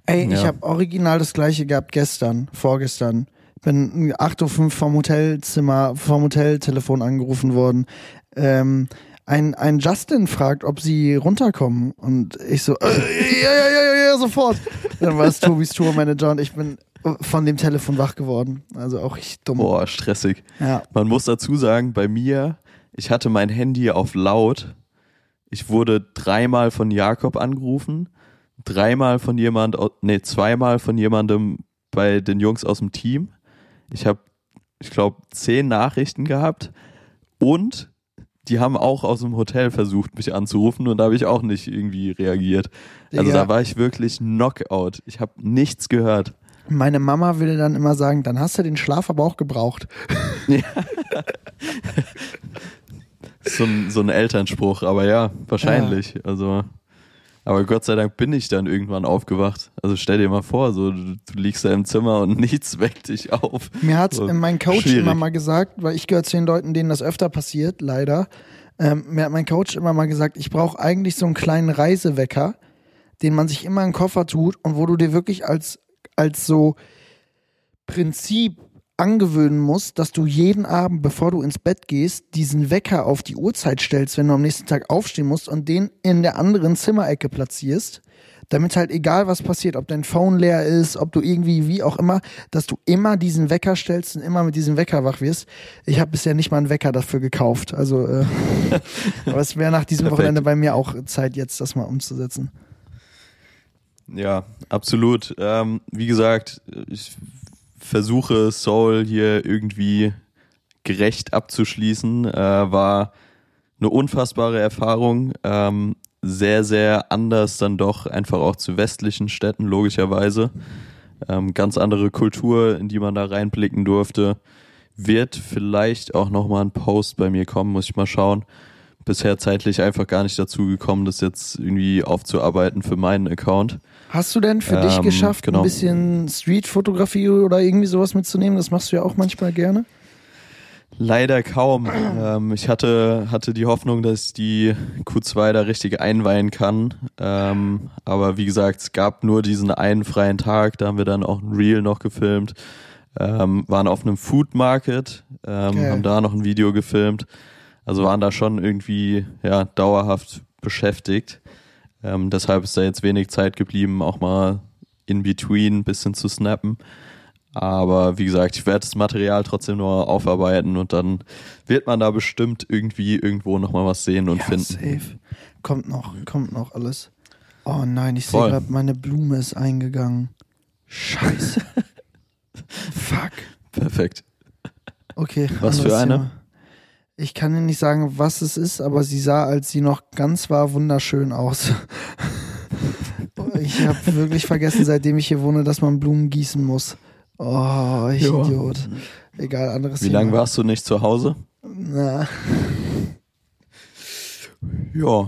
Ey, ich Ja. habe original das gleiche gehabt gestern, vorgestern. Bin 8.05 Uhr vom Hotelzimmer, vom Hoteltelefon angerufen worden. Ähm, ein, ein Justin fragt, ob sie runterkommen. Und ich so, äh, ja, ja, ja, ja, ja, sofort. Dann war es Tobis Tourmanager und ich bin von dem Telefon wach geworden. Also auch ich dumm. Boah, stressig. Ja. Man muss dazu sagen, bei mir, ich hatte mein Handy auf laut. Ich wurde dreimal von Jakob angerufen, dreimal von jemand, nee, zweimal von jemandem bei den Jungs aus dem Team. Ich habe, ich glaube, zehn Nachrichten gehabt und die haben auch aus dem Hotel versucht, mich anzurufen und da habe ich auch nicht irgendwie reagiert. Also Digga. da war ich wirklich Knockout. Ich habe nichts gehört. Meine Mama würde dann immer sagen, dann hast du den Schlaf aber auch gebraucht. So ein, so ein Elternspruch, aber ja, wahrscheinlich. Also, aber Gott sei Dank bin ich dann irgendwann aufgewacht. Also stell dir mal vor, so du, du liegst da im Zimmer und nichts weckt dich auf. Mir hat So, mein Coach schwierig. immer mal gesagt, weil ich gehöre zu den Leuten, denen das öfter passiert, leider. Ähm, mir hat mein Coach immer mal gesagt, ich brauche eigentlich so einen kleinen Reisewecker, den man sich immer in den Koffer tut und wo du dir wirklich als, als so Prinzip angewöhnen musst, dass du jeden Abend, bevor du ins Bett gehst, diesen Wecker auf die Uhrzeit stellst, wenn du am nächsten Tag aufstehen musst und den in der anderen Zimmerecke platzierst, damit halt egal was passiert, ob dein Phone leer ist, ob du irgendwie wie auch immer, dass du immer diesen Wecker stellst und immer mit diesem Wecker wach wirst. Ich habe bisher nicht mal einen Wecker dafür gekauft, also äh, aber es wäre nach diesem Perfekt. Wochenende bei mir auch Zeit jetzt das mal umzusetzen. Ja, absolut. Ähm, wie gesagt, ich versuche Soul hier irgendwie gerecht abzuschließen. Äh, war eine unfassbare Erfahrung. Ähm, sehr, sehr anders dann doch einfach auch zu westlichen Städten, logischerweise. Ähm, ganz andere Kultur, in die man da reinblicken durfte. Wird vielleicht auch nochmal ein Post bei mir kommen, muss ich mal schauen. Bisher zeitlich einfach gar nicht dazu gekommen, das jetzt irgendwie aufzuarbeiten für meinen Account. Hast du denn für dich Ähm, geschafft, genau. ein bisschen Streetfotografie oder irgendwie sowas mitzunehmen? Das machst du ja auch manchmal gerne. Leider kaum. Ähm, ich hatte, hatte die Hoffnung, dass ich die Q2 da richtig einweihen kann. Ähm, aber wie gesagt, es gab nur diesen einen freien Tag. Da haben wir dann auch ein Reel noch gefilmt. Ähm, waren auf einem Food Market, ähm, haben da noch ein Video gefilmt. Also waren da schon irgendwie ja, dauerhaft beschäftigt. Ähm, deshalb ist da jetzt wenig Zeit geblieben, auch mal in between ein bisschen zu snappen. Aber wie gesagt, ich werde das Material trotzdem nur aufarbeiten und dann wird man da bestimmt irgendwie irgendwo nochmal was sehen und ja, finden. safe. Kommt noch, kommt noch alles. Oh nein, ich sehe gerade, meine Blume ist eingegangen. Scheiße. Fuck. Perfekt. Okay. Was für eine? Thema. Ich kann dir nicht sagen, was es ist, aber sie sah, als sie noch ganz war, wunderschön aus. ich habe wirklich vergessen, seitdem ich hier wohne, dass man Blumen gießen muss. Oh, ich Ja. Idiot. Egal, anderes Wie lange warst du nicht zu Hause? Na, Ja.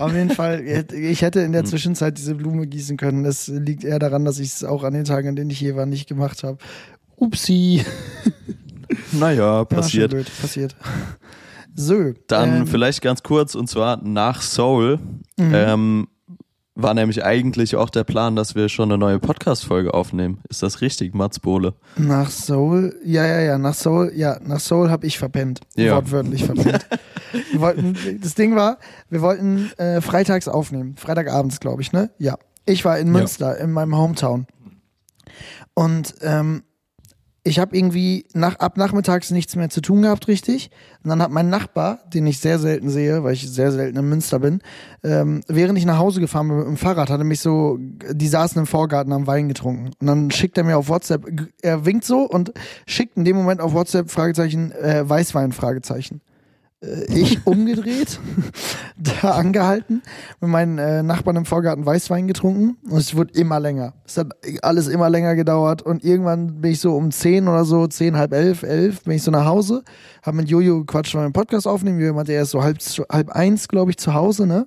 auf jeden Fall, ich hätte in der Zwischenzeit diese Blume gießen können. Das liegt eher daran, dass ich es auch an den Tagen, an denen ich hier war, nicht gemacht habe. Upsi. Naja, Ja, passiert. schon blöd, passiert. So. Dann ähm, vielleicht ganz kurz, und zwar nach Soul Mhm. ähm, war nämlich eigentlich auch der Plan, dass wir schon eine neue Podcast-Folge aufnehmen. Ist das richtig, Mats Bohle? Nach Soul, ja, ja, ja, nach Soul, ja, nach Soul habe ich verpennt. Ja. Wortwörtlich verpennt. wollten, das Ding war, wir wollten äh, freitags aufnehmen. Freitagabends, glaube ich, ne? Ja. Ich war in Ja. Münster, in meinem Hometown. Und ähm, ich habe irgendwie nach, ab nachmittags nichts mehr zu tun gehabt, richtig. Und dann hat mein Nachbar, den ich sehr selten sehe, weil ich sehr selten in Münster bin, ähm, während ich nach Hause gefahren bin mit dem Fahrrad, hat er mich so, die saßen im Vorgarten, haben Wein getrunken. Und dann schickt er mir auf WhatsApp, er winkt so und schickt in dem Moment auf WhatsApp Fragezeichen, äh, Weißwein, Fragezeichen. Äh, ich umgedreht, da angehalten, mit meinen äh, Nachbarn im Vorgarten Weißwein getrunken und es wurde immer länger. Es hat alles immer länger gedauert und irgendwann bin ich so um 10 oder so, 10, halb elf, elf, bin ich so nach Hause, habe mit Jojo gequatscht, weil wir einen Podcast aufnehmen. Jojo meinte, er ist so halb, halb eins, glaube ich, zu Hause, ne?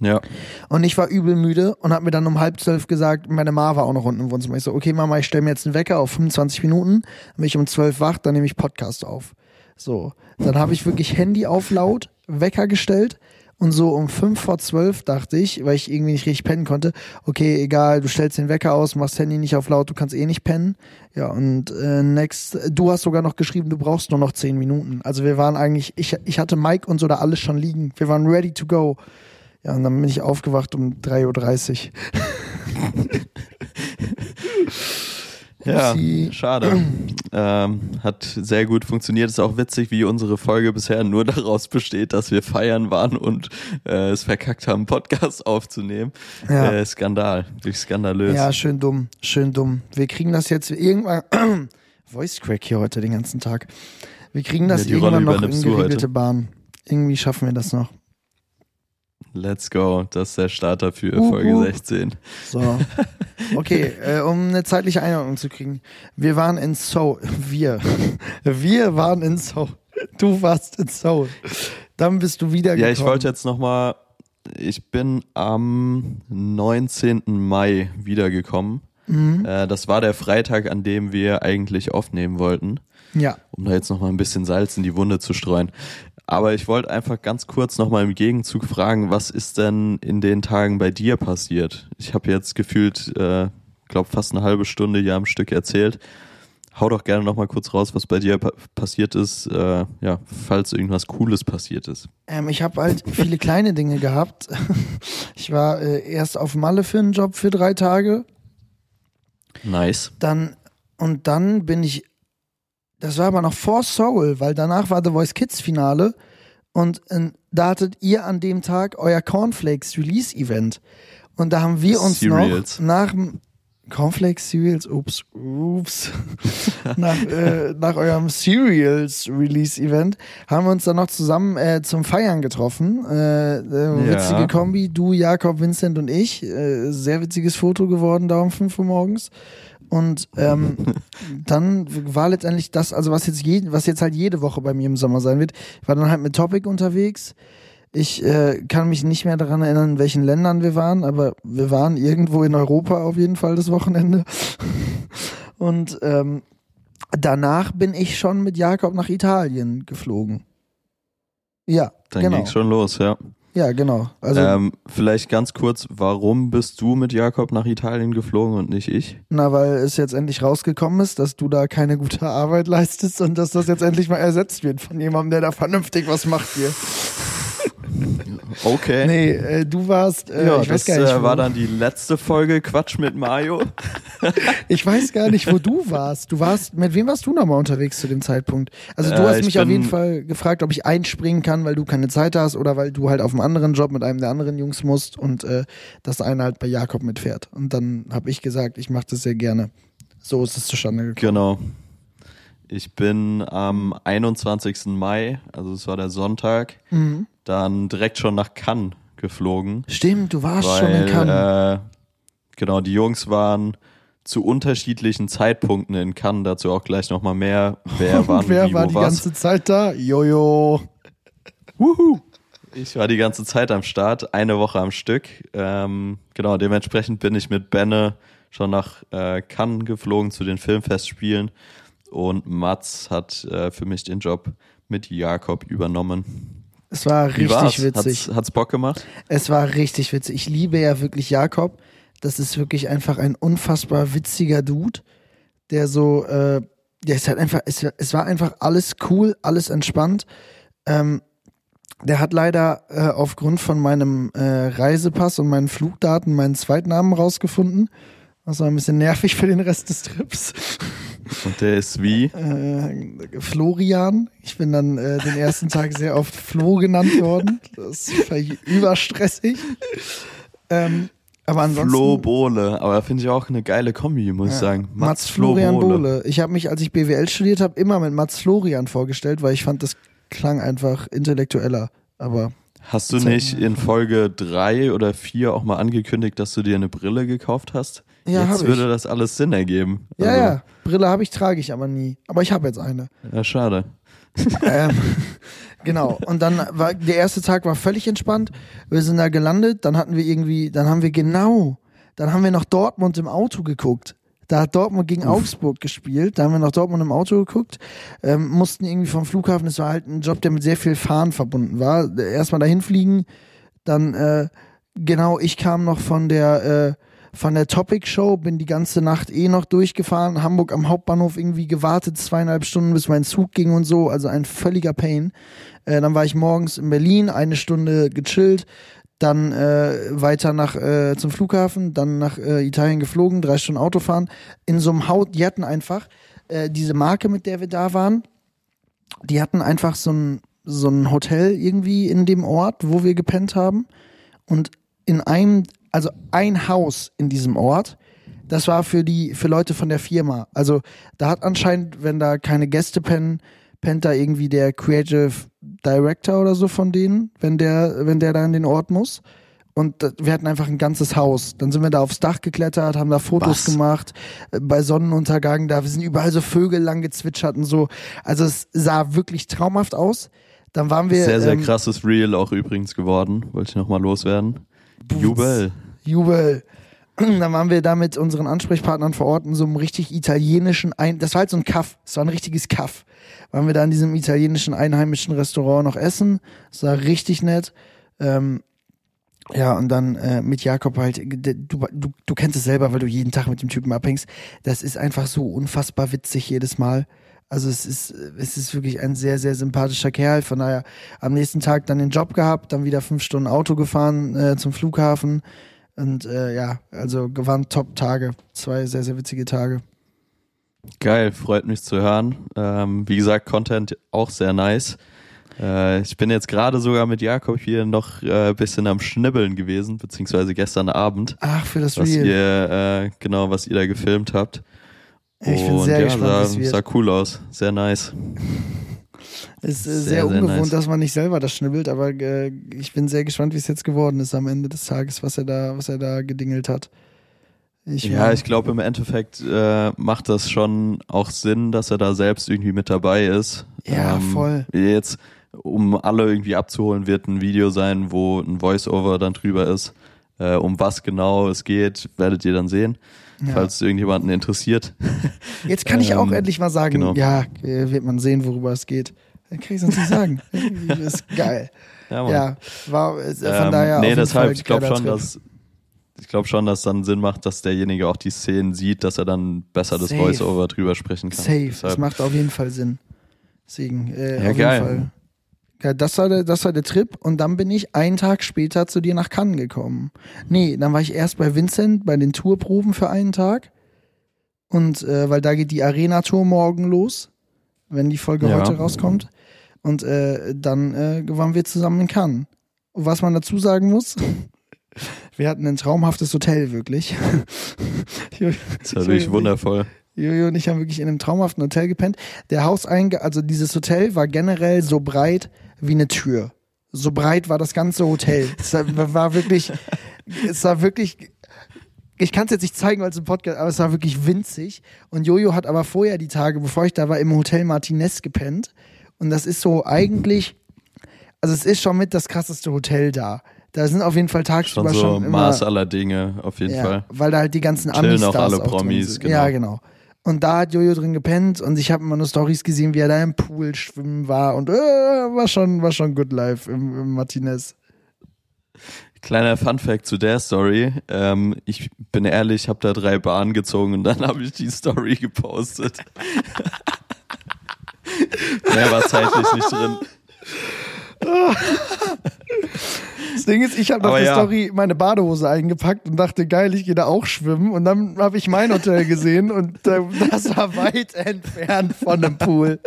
Ja. Und ich war übel müde und habe mir dann um halb zwölf gesagt, meine Ma war auch noch unten im Wohnzimmer. Ich so, okay Mama, ich stelle mir jetzt einen Wecker auf 25 Minuten, dann bin ich um zwölf wach, dann nehme ich Podcast auf. So, dann habe ich wirklich Handy auf laut, Wecker gestellt und so um fünf vor zwölf dachte ich, weil ich irgendwie nicht richtig pennen konnte, okay, egal, du stellst den Wecker aus, machst Handy nicht auf laut, du kannst eh nicht pennen. Ja, und äh, next, du hast sogar noch geschrieben, du brauchst nur noch zehn Minuten. Also wir waren eigentlich, ich, ich hatte Mike und so da alles schon liegen. Wir waren ready to go. Ja, und dann bin ich aufgewacht um 3.30 Uhr. Ja, schade. ähm, hat sehr gut funktioniert. Ist auch witzig, wie unsere Folge bisher nur daraus besteht, dass wir feiern waren und äh, es verkackt haben, Podcast aufzunehmen. Ja. Äh, Skandal, wirklich skandalös. Ja, schön dumm, schön dumm. Wir kriegen das jetzt irgendwann. Voice Crack hier heute den ganzen Tag. Wir kriegen das Ja, die Rolle irgendwann noch in geregelte. Bahn. Irgendwie schaffen wir das noch. Let's go. Das ist der Starter für Uh, Folge uh. 16. So. Okay, äh, um eine zeitliche Einordnung zu kriegen. Wir waren in Seoul. Wir. Wir waren in Seoul. Du warst in Seoul. Dann bist du wiedergekommen. Ja, ich wollte jetzt nochmal, ich bin am 19. Mai wiedergekommen. Mhm. Äh, das war der Freitag, an dem wir eigentlich aufnehmen wollten, Ja. um da jetzt nochmal ein bisschen Salz in die Wunde zu streuen. Aber ich wollte einfach ganz kurz nochmal im Gegenzug fragen, was ist denn in den Tagen bei dir passiert? Ich habe jetzt gefühlt, äh, glaube fast eine halbe Stunde hier am Stück erzählt. Hau doch gerne nochmal kurz raus, was bei dir pa passiert ist, äh, ja, falls irgendwas Cooles passiert ist. Ähm, ich habe halt viele kleine Dinge gehabt. Ich war äh, erst auf Malle für einen Job für drei Tage. Nice. Dann und dann bin ich. Das war aber noch vor Soul, weil danach war The Voice Kids Finale und äh, da hattet ihr an dem Tag euer Cornflakes Release Event und da haben wir uns Cereals. noch nach Cornflakes Cereals, ups, ups, nach, äh, nach eurem Cereals Release Event haben wir uns dann noch zusammen äh, zum Feiern getroffen. Äh, äh, Ja. Witzige Kombi, du, Jakob, Vincent und ich. Äh, sehr witziges Foto geworden da um 5 Uhr morgens. Und ähm, dann war letztendlich das, also was jetzt, je, was jetzt halt jede Woche bei mir im Sommer sein wird. Ich war dann halt mit Topic unterwegs. Ich äh, kann mich nicht mehr daran erinnern, in welchen Ländern wir waren, aber wir waren irgendwo in Europa auf jeden Fall das Wochenende. Und ähm, danach bin ich schon mit Jakob nach Italien geflogen. Ja, Dann genau. ging's schon los, ja. Ja, genau. Also, ähm, vielleicht ganz kurz, warum bist du mit Jakob nach Italien geflogen und nicht ich? na, weil es jetzt endlich rausgekommen ist, dass du da keine gute Arbeit leistest und dass das jetzt endlich mal ersetzt wird von jemandem, der da vernünftig was macht hier. Okay. Nee, äh, du warst, äh, ja, ich das weiß gar nicht, äh, wo, war dann die letzte Folge Quatsch mit Mario. ich weiß gar nicht, wo du warst. Du warst, mit wem warst du nochmal unterwegs zu dem Zeitpunkt? Also du Äh, hast ich mich auf jeden Fall gefragt, ob ich einspringen kann, weil du keine Zeit hast oder weil du halt auf einem anderen Job mit einem der anderen Jungs musst und äh, dass einer halt bei Jakob mitfährt. Und dann habe ich gesagt, ich mache das sehr gerne. So ist es zustande gekommen. Genau. Ich bin am 21. Mai, also es war der Sonntag, Mhm. Dann direkt schon nach Cannes geflogen. Stimmt, du warst weil, schon in Cannes. Äh, genau, die Jungs waren zu unterschiedlichen Zeitpunkten in Cannes, dazu auch gleich nochmal mehr. Wer war, Und wer wie, war die was. ganze Zeit da? Jojo. Wuhu. Ich war die ganze Zeit am Start, eine Woche am Stück. Ähm, genau, dementsprechend bin ich mit Benne schon nach äh, Cannes geflogen zu den Filmfestspielen und Mats hat äh, für mich den Job mit Jakob übernommen. Es war Wie war's? richtig witzig. Hat's, hat's Bock gemacht? Es war richtig witzig. Ich liebe ja wirklich Jakob. Das ist wirklich einfach ein unfassbar witziger Dude, der so, äh, der ist halt einfach, es, es war einfach alles cool, alles entspannt. Ähm, der hat leider äh, aufgrund von meinem äh, Reisepass und meinen Flugdaten meinen Zweitnamen rausgefunden. Das war ein bisschen nervig für den Rest des Trips. Und der ist wie? Äh, Florian. Ich bin dann äh, den ersten Tag sehr oft Flo genannt worden. Das war überstressig. Ähm, aber ansonsten. Flo Bohle, aber finde ich auch eine geile Kombi, muss ich sagen. Mats, Florian Bohle. Ich habe mich, als ich BWL studiert habe, immer mit Mats Florian vorgestellt, weil ich fand, das klang einfach intellektueller. Aber Hast du nicht in Folge drei oder vier auch mal angekündigt, dass du dir eine Brille gekauft hast? Ja, Jetzt würde ich. das alles Sinn ergeben. ja, Also, ja, Brille habe ich, trage ich aber nie. Aber ich habe jetzt eine. Ja, schade. ähm, genau. Und dann war der erste Tag war völlig entspannt. Wir sind da gelandet, dann hatten wir irgendwie, dann haben wir genau, dann haben wir noch Dortmund im Auto geguckt. Da hat Dortmund gegen Augsburg gespielt. Da haben wir noch Dortmund im Auto geguckt. Ähm, mussten irgendwie vom Flughafen, das war halt ein Job, der mit sehr viel Fahren verbunden war. Erstmal dahin fliegen, dann äh, genau, ich kam noch von der äh, von der Topic Show, bin die ganze Nacht eh noch durchgefahren, Hamburg am Hauptbahnhof irgendwie gewartet, zweieinhalb Stunden, bis mein Zug ging und so, also ein völliger Pain. Äh, dann war ich morgens in Berlin, eine Stunde gechillt, dann äh, weiter nach äh, zum Flughafen, dann nach äh, Italien geflogen, drei Stunden Auto fahren. In so einem Haus, die hatten einfach äh, diese Marke, mit der wir da waren, die hatten einfach so ein, so ein Hotel irgendwie in dem Ort, wo wir gepennt haben. Und in einem, also ein Haus in diesem Ort, das war für die, für Leute von der Firma. Also da hat anscheinend, wenn da keine Gäste pennen, pennt da irgendwie der Creative Director oder so von denen, wenn der, wenn der da in den Ort muss. Und wir hatten einfach ein ganzes Haus. Dann sind wir da aufs Dach geklettert, haben da Fotos Was? gemacht, äh, bei Sonnenuntergang, da sind überall so Vögel lang gezwitschert und so. Also es sah wirklich traumhaft aus. Dann waren wir. Sehr, sehr ähm, krasses Reel auch übrigens geworden. Wollte ich nochmal loswerden. Jubel. Jubel. Dann waren wir da mit unseren Ansprechpartnern vor Ort in so einem richtig italienischen, Ein das war halt so ein Kaff, es war ein richtiges Kaff. Waren wir da in diesem italienischen einheimischen Restaurant noch essen, das war richtig nett. Ähm, ja, und dann äh, mit Jakob halt, du, du, du kennst es selber, weil du jeden Tag mit dem Typen abhängst. Das ist einfach so unfassbar witzig jedes Mal. Also es ist, es ist wirklich ein sehr, sehr sympathischer Kerl. Von daher am nächsten Tag dann den Job gehabt, dann wieder fünf Stunden Auto gefahren äh, zum Flughafen. Und äh, ja, also waren Top-Tage. Zwei sehr, sehr witzige Tage. Geil, freut mich zu hören. Ähm, wie gesagt, Content auch sehr nice. Äh, ich bin jetzt gerade sogar mit Jakob hier noch äh, bisschen am Schnibbeln gewesen, beziehungsweise gestern Abend, Ach, für das was Real. ihr, äh, genau, was ihr da gefilmt habt. Ich bin Und sehr ja, gespannt, sah, sah cool aus, sehr nice. Ist sehr, sehr, sehr ungewohnt, nice. dass man nicht selber das schnibbelt, aber äh, ich bin sehr gespannt, wie es jetzt geworden ist am Ende des Tages, was er da, was er da gedingelt hat. Ich ja, war- ich glaube im Endeffekt äh, macht das schon auch Sinn, dass er da selbst irgendwie mit dabei ist. Ja, voll. Jetzt, um alle irgendwie abzuholen, wird ein Video sein, wo ein Voice-Over dann drüber ist. Äh, um was genau es geht, werdet ihr dann sehen, Ja. falls es irgendjemanden interessiert. Jetzt kann ich auch Ähm, endlich mal sagen, genau. ja, äh, wird man sehen, worüber es geht. Dann kann ich sonst nicht sagen. ist geil. Ja, Ja, war äh, von Ähm, daher. nee, deshalb, ich glaube schon, Trip. dass ich glaube schon, dass dann Sinn macht, dass derjenige auch die Szenen sieht, dass er dann besser das Safe. Voice-Over drüber sprechen kann. Safe, das Deshalb, macht auf jeden Fall Sinn. Deswegen, äh, Ja, auf geil. jeden Fall. Ja, das war, der, das war der Trip und dann bin ich einen Tag später zu dir nach Cannes gekommen. Nee, dann war ich erst bei Vincent bei den Tourproben für einen Tag. Und äh, weil da geht die Arena-Tour morgen los, wenn die Folge Ja. heute rauskommt. Und äh, dann äh, waren wir zusammen in Cannes. Und was man dazu sagen muss, wir hatten ein traumhaftes Hotel, wirklich. das ist natürlich wundervoll. Jojo und ich haben wirklich in einem traumhaften Hotel gepennt. Der Hauseingang, also dieses Hotel war generell so breit wie eine Tür. So breit war das ganze Hotel. Es war wirklich, es war wirklich, ich kann es jetzt nicht zeigen, weil es ein Podcast, aber es war wirklich winzig. Und Jojo hat aber vorher die Tage, bevor ich da war, im Hotel Martinez gepennt. Und das ist so eigentlich, also es ist schon mit das krasseste Hotel da. Da sind auf jeden Fall tagsüber Schon so schon immer, Maß aller Dinge, auf jeden ja, Fall. weil da halt die ganzen Amis auch alle Promis, sind. genau. Ja, genau. Und da hat Jojo drin gepennt und ich habe immer nur Stories gesehen, wie er da im Pool schwimmen war und äh, war schon war schon good life im, im Martinez. Kleiner Funfact zu der Story. Ähm, ich bin ehrlich, habe da drei Bahnen gezogen und dann habe ich die Story gepostet. Mehr war zeitlich nicht drin. Das Ding ist, ich habe nach der ja. Story meine Badehose eingepackt und dachte, geil, ich gehe da auch schwimmen. Und dann habe ich mein Hotel gesehen und äh, das war weit entfernt von einem Pool.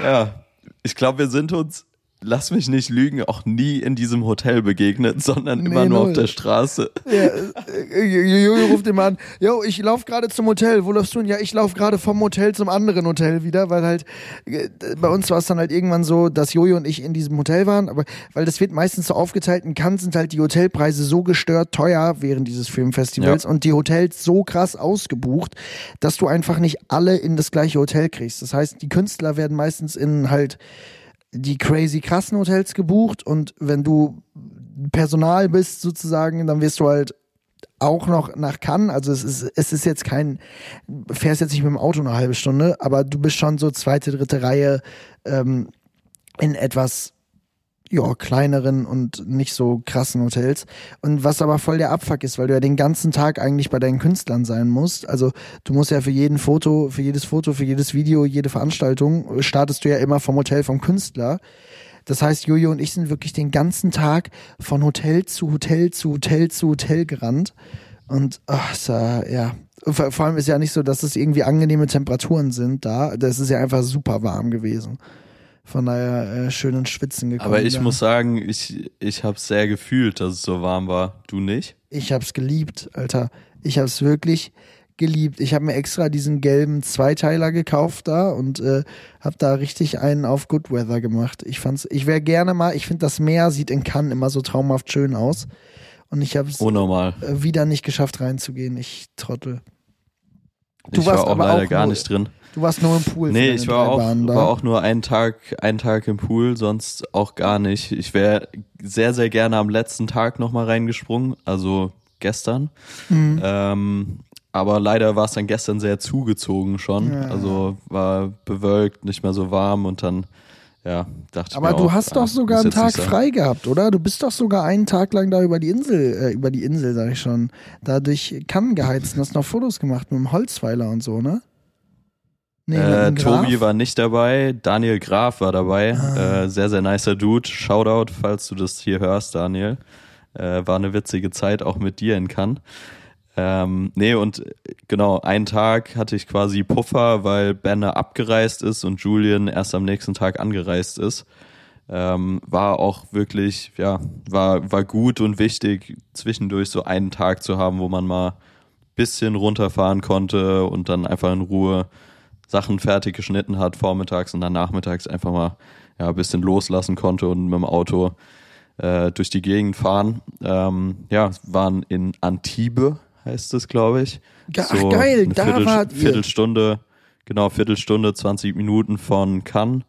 Ja, ich glaube, wir sind uns, lass mich nicht lügen, auch nie in diesem Hotel begegnet, sondern immer Nee, nur null. auf der Straße. Ja, äh, Jojo ruft immer an, yo, ich lauf gerade zum Hotel, wo läufst du denn? Ja, ich lauf gerade vom Hotel zum anderen Hotel wieder, weil halt, äh, bei uns war es dann halt irgendwann so, dass Jojo und ich in diesem Hotel waren, aber weil das wird meistens so aufgeteilt, in Cannes sind halt die Hotelpreise so gestört teuer während dieses Filmfestivals Ja. und die Hotels so krass ausgebucht, dass du einfach nicht alle in das gleiche Hotel kriegst. Das heißt, die Künstler werden meistens in halt die crazy krassen Hotels gebucht und wenn du Personal bist sozusagen, dann wirst du halt auch noch nach Cannes, also es ist, es ist jetzt kein, fährst jetzt nicht mit dem Auto eine halbe Stunde, aber du bist schon so zweite, dritte Reihe ähm, in etwas ja, kleineren und nicht so krassen Hotels. Und was aber voll der Abfuck ist, weil du ja den ganzen Tag eigentlich bei deinen Künstlern sein musst. Also du musst ja für jeden Foto, für jedes Foto, für jedes Video, jede Veranstaltung, äh, startest du ja immer vom Hotel vom Künstler. Das heißt, Jojo und ich sind wirklich den ganzen Tag von Hotel zu Hotel zu Hotel zu Hotel gerannt. Und ach, war, ja. Vor allem ist ja nicht so, dass es irgendwie angenehme Temperaturen sind da. Das ist ja einfach super warm gewesen. Von daher äh, schön ins Schwitzen gekommen. Aber ich da. muss sagen, ich, ich habe sehr gefühlt, dass es so warm war. Du nicht? Ich hab's geliebt, Alter. Ich hab's wirklich geliebt. Ich habe mir extra diesen gelben Zweiteiler gekauft da und äh, hab da richtig einen auf Good Weather gemacht. Ich fand's, ich wäre gerne mal, ich finde das Meer sieht in Cannes immer so traumhaft schön aus und ich habe es Unnormal. äh, wieder nicht geschafft reinzugehen. Ich trottel. Du ich warst war auch aber leider auch gar nicht drin. Du warst nur im Pool. Nee, ich war auch, war auch nur einen Tag, einen Tag im Pool, sonst auch gar nicht. Ich wäre sehr, sehr gerne am letzten Tag nochmal reingesprungen, also gestern. Mhm. Ähm, aber leider war es dann gestern sehr zugezogen schon. Ja. Also war bewölkt, nicht mehr so warm und dann, ja, dachte Aber ich mir du auch, hast ah, doch sogar muss einen Tag frei gehabt, oder? Du bist doch sogar einen Tag lang da über die Insel, äh, über die Insel, sag ich schon, da durch Cannes geheizt und hast noch Fotos gemacht mit dem Holzpfeiler und so, ne? Nee, Äh. Tobi war nicht dabei, Daniel Graf war dabei. Ah. Äh, sehr, sehr nicer Dude. Shoutout, falls du das hier hörst, Daniel. Äh, war eine witzige Zeit auch mit dir in Cannes. Ähm, nee, und äh, genau, einen Tag hatte ich quasi Puffer, weil Banner abgereist ist und Julian erst am nächsten Tag angereist ist. Ähm, war auch wirklich, ja, war, war gut und wichtig, zwischendurch so einen Tag zu haben, wo man mal bisschen runterfahren konnte und dann einfach in Ruhe Sachen fertig geschnitten hat vormittags und dann nachmittags einfach mal ja, ein bisschen loslassen konnte und mit dem Auto äh, durch die Gegend fahren. Ähm, ja, waren in Antibes, heißt es, glaube ich. Ach, geil, eine da Viertel, wart ihr. Viertelstunde, genau, Viertelstunde, 20 Minuten von Cannes.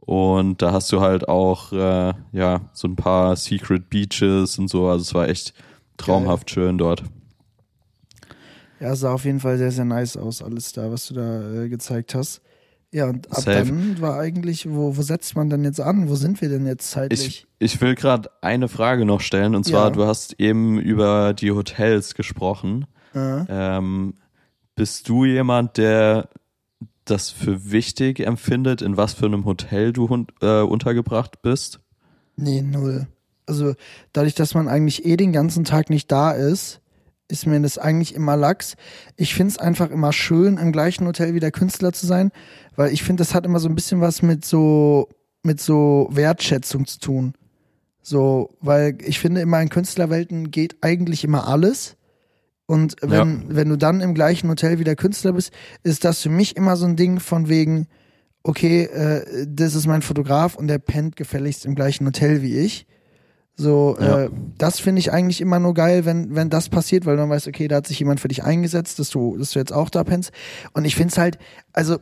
Und da hast du halt auch äh, ja so ein paar Secret Beaches und so. Also es war echt traumhaft schön dort. Ja, sah auf jeden Fall sehr, sehr nice aus, alles da, was du da äh, gezeigt hast. Ja, und ab Safe. dann war eigentlich, wo, wo setzt man denn jetzt an? Wo sind wir denn jetzt zeitlich? Ich, ich will gerade eine Frage noch stellen und zwar, Ja. du hast eben über die Hotels gesprochen. äh, Ähm, bist du jemand, der das für wichtig empfindet, in was für einem Hotel du äh, untergebracht bist? nee, null. Also dadurch, dass man eigentlich eh den ganzen Tag nicht da ist, ist mir das eigentlich immer Lachs. Ich finde es einfach immer schön, im gleichen Hotel wie der Künstler zu sein, weil ich finde, das hat immer so ein bisschen was mit so, mit so Wertschätzung zu tun. So, weil ich finde, immer in Künstlerwelten geht eigentlich immer alles. Und wenn, wenn du dann im gleichen Hotel wie der Künstler bist, ist das für mich immer so ein Ding von wegen, okay, äh, das ist mein Fotograf und der pennt gefälligst im gleichen Hotel wie ich. So, Ja. äh, das finde ich eigentlich immer nur geil, wenn, wenn das passiert, weil dann weißt, okay, da hat sich jemand für dich eingesetzt, dass du, dass du jetzt auch da pennst. Und ich finde es halt, also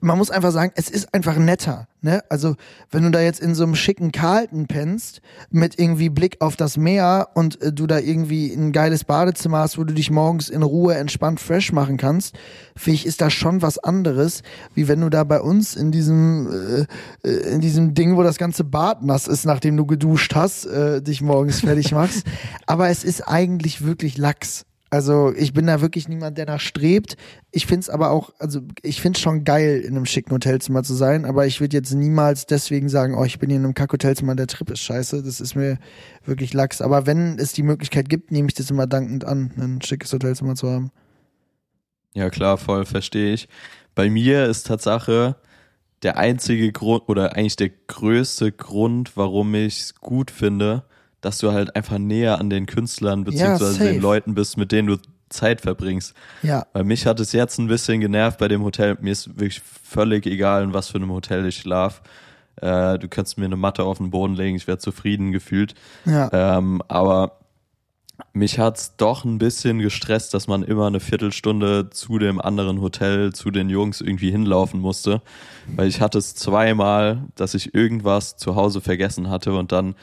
man muss einfach sagen, es ist einfach netter. Ne? Also, wenn du da jetzt in so einem schicken Carlton pennst, mit irgendwie Blick auf das Meer und äh, du da irgendwie ein geiles Badezimmer hast, wo du dich morgens in Ruhe entspannt fresh machen kannst, finde ich, ist das schon was anderes, wie wenn du da bei uns in diesem, äh, äh, in diesem Ding, wo das ganze Bad nass ist, nachdem du geduscht hast, äh, dich morgens fertig machst. Aber es ist eigentlich wirklich Lachs. Also ich bin da wirklich niemand, der nach strebt. Ich find's aber auch, also ich find's schon geil, in einem schicken Hotelzimmer zu sein, aber ich würde jetzt niemals deswegen sagen, oh, ich bin hier in einem Kackhotelzimmer, der Trip ist scheiße. Das ist mir wirklich lax. Aber wenn es die Möglichkeit gibt, nehme ich das immer dankend an, ein schickes Hotelzimmer zu haben. Ja, klar, voll, verstehe ich. Bei mir ist Tatsache der einzige Grund oder eigentlich der größte Grund, warum ich es gut finde, dass du halt einfach näher an den Künstlern beziehungsweise safe. den Leuten bist, mit denen du Zeit verbringst. Ja, Weil mich hat es jetzt ein bisschen genervt bei dem Hotel. Mir ist wirklich völlig egal, in was für einem Hotel ich schlaf. Äh, du kannst mir eine Matte auf den Boden legen, ich wäre zufrieden gefühlt. ja. Ähm, aber mich hat's doch ein bisschen gestresst, dass man immer eine Viertelstunde zu dem anderen Hotel, zu den Jungs irgendwie hinlaufen musste. Weil ich hatte es zweimal, dass ich irgendwas zu Hause vergessen hatte und dann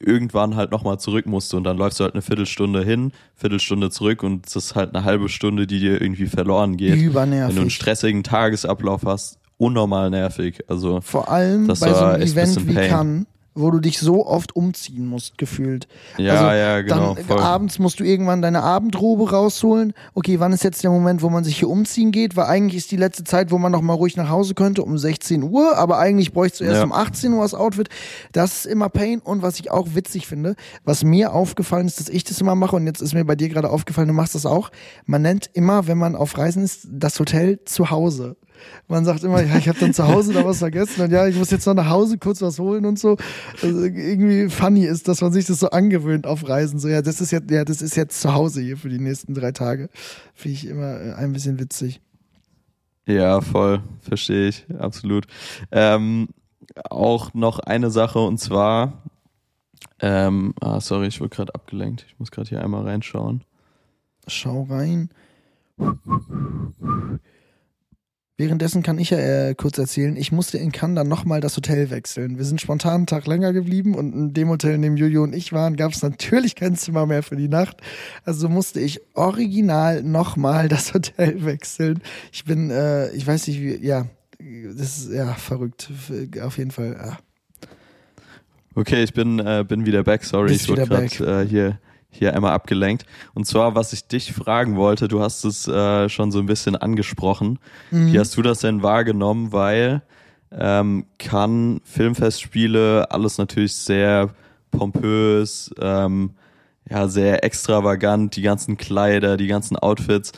irgendwann halt nochmal zurück musste und dann läufst du halt eine Viertelstunde hin, Viertelstunde zurück und das ist halt eine halbe Stunde, die dir irgendwie verloren geht. Wenn du einen Übernervig. stressigen Tagesablauf hast, unnormal nervig. Also Vor allem Das bei so einem Event wie Pain. Cannes, wo du dich so oft umziehen musst, gefühlt. ja, Also, ja, genau. Dann voll. abends musst du irgendwann deine Abendrobe rausholen. Okay, wann ist jetzt der Moment, wo man sich hier umziehen geht? Weil eigentlich ist die letzte Zeit, wo man noch mal ruhig nach Hause könnte, um 16 Uhr. Aber eigentlich bräuchst du erst Ja. um 18 Uhr das Outfit. Das ist immer Pain. Und was ich auch witzig finde, was mir aufgefallen ist, dass ich das immer mache und jetzt ist mir bei dir gerade aufgefallen, du machst das auch. Man nennt immer, wenn man auf Reisen ist, das Hotel zu Hause. Man sagt immer, ja, ich habe dann zu Hause da was vergessen und ja, ich muss jetzt noch nach Hause kurz was holen und so. Also irgendwie funny ist, dass man sich das so angewöhnt auf Reisen. So, ja, das ist jetzt, ja, das ist jetzt zu Hause hier für die nächsten drei Tage. Finde ich immer äh, ein bisschen witzig. Ja, voll, verstehe ich, absolut. Ähm, auch noch eine Sache und zwar, ähm, ah, sorry, ich wurde gerade abgelenkt. Ich muss gerade hier einmal reinschauen. Schau rein. Währenddessen kann ich ja äh, kurz erzählen, ich musste in Cannes dann nochmal das Hotel wechseln. Wir sind spontan einen Tag länger geblieben und in dem Hotel, in dem Jojo und ich waren, gab es natürlich kein Zimmer mehr für die Nacht. Also musste ich original nochmal das Hotel wechseln. Ich bin, äh, ich weiß nicht wie, ja, das ist ja verrückt. Auf jeden Fall. Ja. Okay, ich bin, äh, bin wieder back, sorry, Bist ich wurde wieder gerade äh, hier, hier einmal abgelenkt. Und zwar, was ich dich fragen wollte, du hast es äh, schon so ein bisschen angesprochen. Mhm. Wie hast du das denn wahrgenommen? Weil ähm, kann Filmfestspiele alles natürlich sehr pompös, ähm, ja, sehr extravagant, die ganzen Kleider, die ganzen Outfits.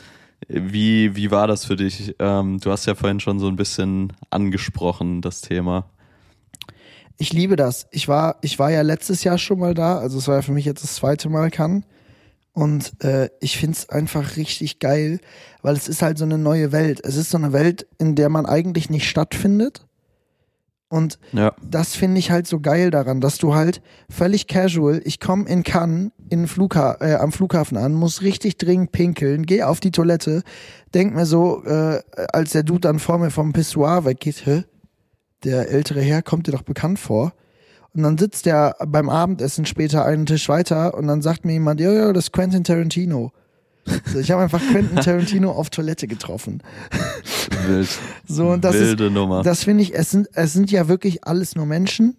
Wie, wie war das für dich? Ähm, du hast ja vorhin schon so ein bisschen angesprochen, das Thema. Ich liebe das. Ich war, ich war ja letztes Jahr schon mal da, also es war ja für mich jetzt das zweite Mal kann. Und äh, ich find's einfach richtig geil, weil es ist halt so eine neue Welt. Es ist so eine Welt, in der man eigentlich nicht stattfindet. Und Ja, das finde ich halt so geil daran, dass du halt völlig casual, ich komme in Cannes in Flugha äh, am Flughafen an, muss richtig dringend pinkeln, gehe auf die Toilette, denk mir so, äh, als der Dude dann vor mir vom Pissoir weggeht, hä? Der ältere Herr kommt dir doch bekannt vor. Und dann sitzt der beim Abendessen später einen Tisch weiter und dann sagt mir jemand, ja, ja, das ist Quentin Tarantino. So, ich habe einfach Quentin Tarantino auf Toilette getroffen. wild. So, und das ist, Wilde Nummer. das finde ich, es sind, es sind ja wirklich alles nur Menschen.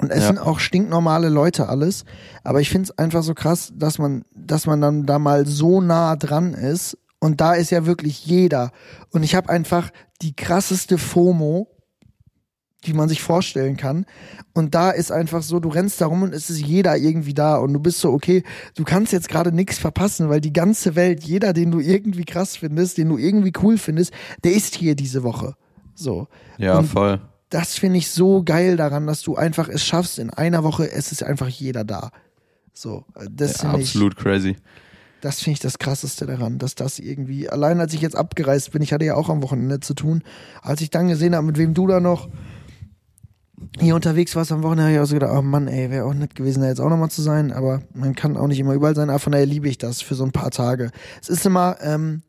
Und es Ja. sind auch stinknormale Leute alles. Aber ich finde es einfach so krass, dass man, dass man dann da mal so nah dran ist. Und da ist ja wirklich jeder. Und ich habe einfach die krasseste FOMO, die man sich vorstellen kann. Und da ist einfach so, du rennst da rum und es ist jeder irgendwie da. Und du bist so, okay, du kannst jetzt gerade nichts verpassen, weil die ganze Welt, jeder, den du irgendwie krass findest, den du irgendwie cool findest, der ist hier diese Woche. So. Ja, Und voll. das finde ich so geil daran, dass du einfach es schaffst, in einer Woche, es ist einfach jeder da. So, das Ja, finde ich, absolut crazy. das finde ich das krasseste daran, dass das irgendwie, allein als ich jetzt abgereist bin, ich hatte ja auch am Wochenende zu tun, als ich dann gesehen habe, mit wem du da noch hier unterwegs warst am Wochenende, habe ich auch so gedacht, oh Mann, ey, wäre auch nett gewesen, da jetzt auch nochmal zu sein, aber man kann auch nicht immer überall sein, aber von daher liebe ich das für so ein paar Tage. Es ist immer, ähm,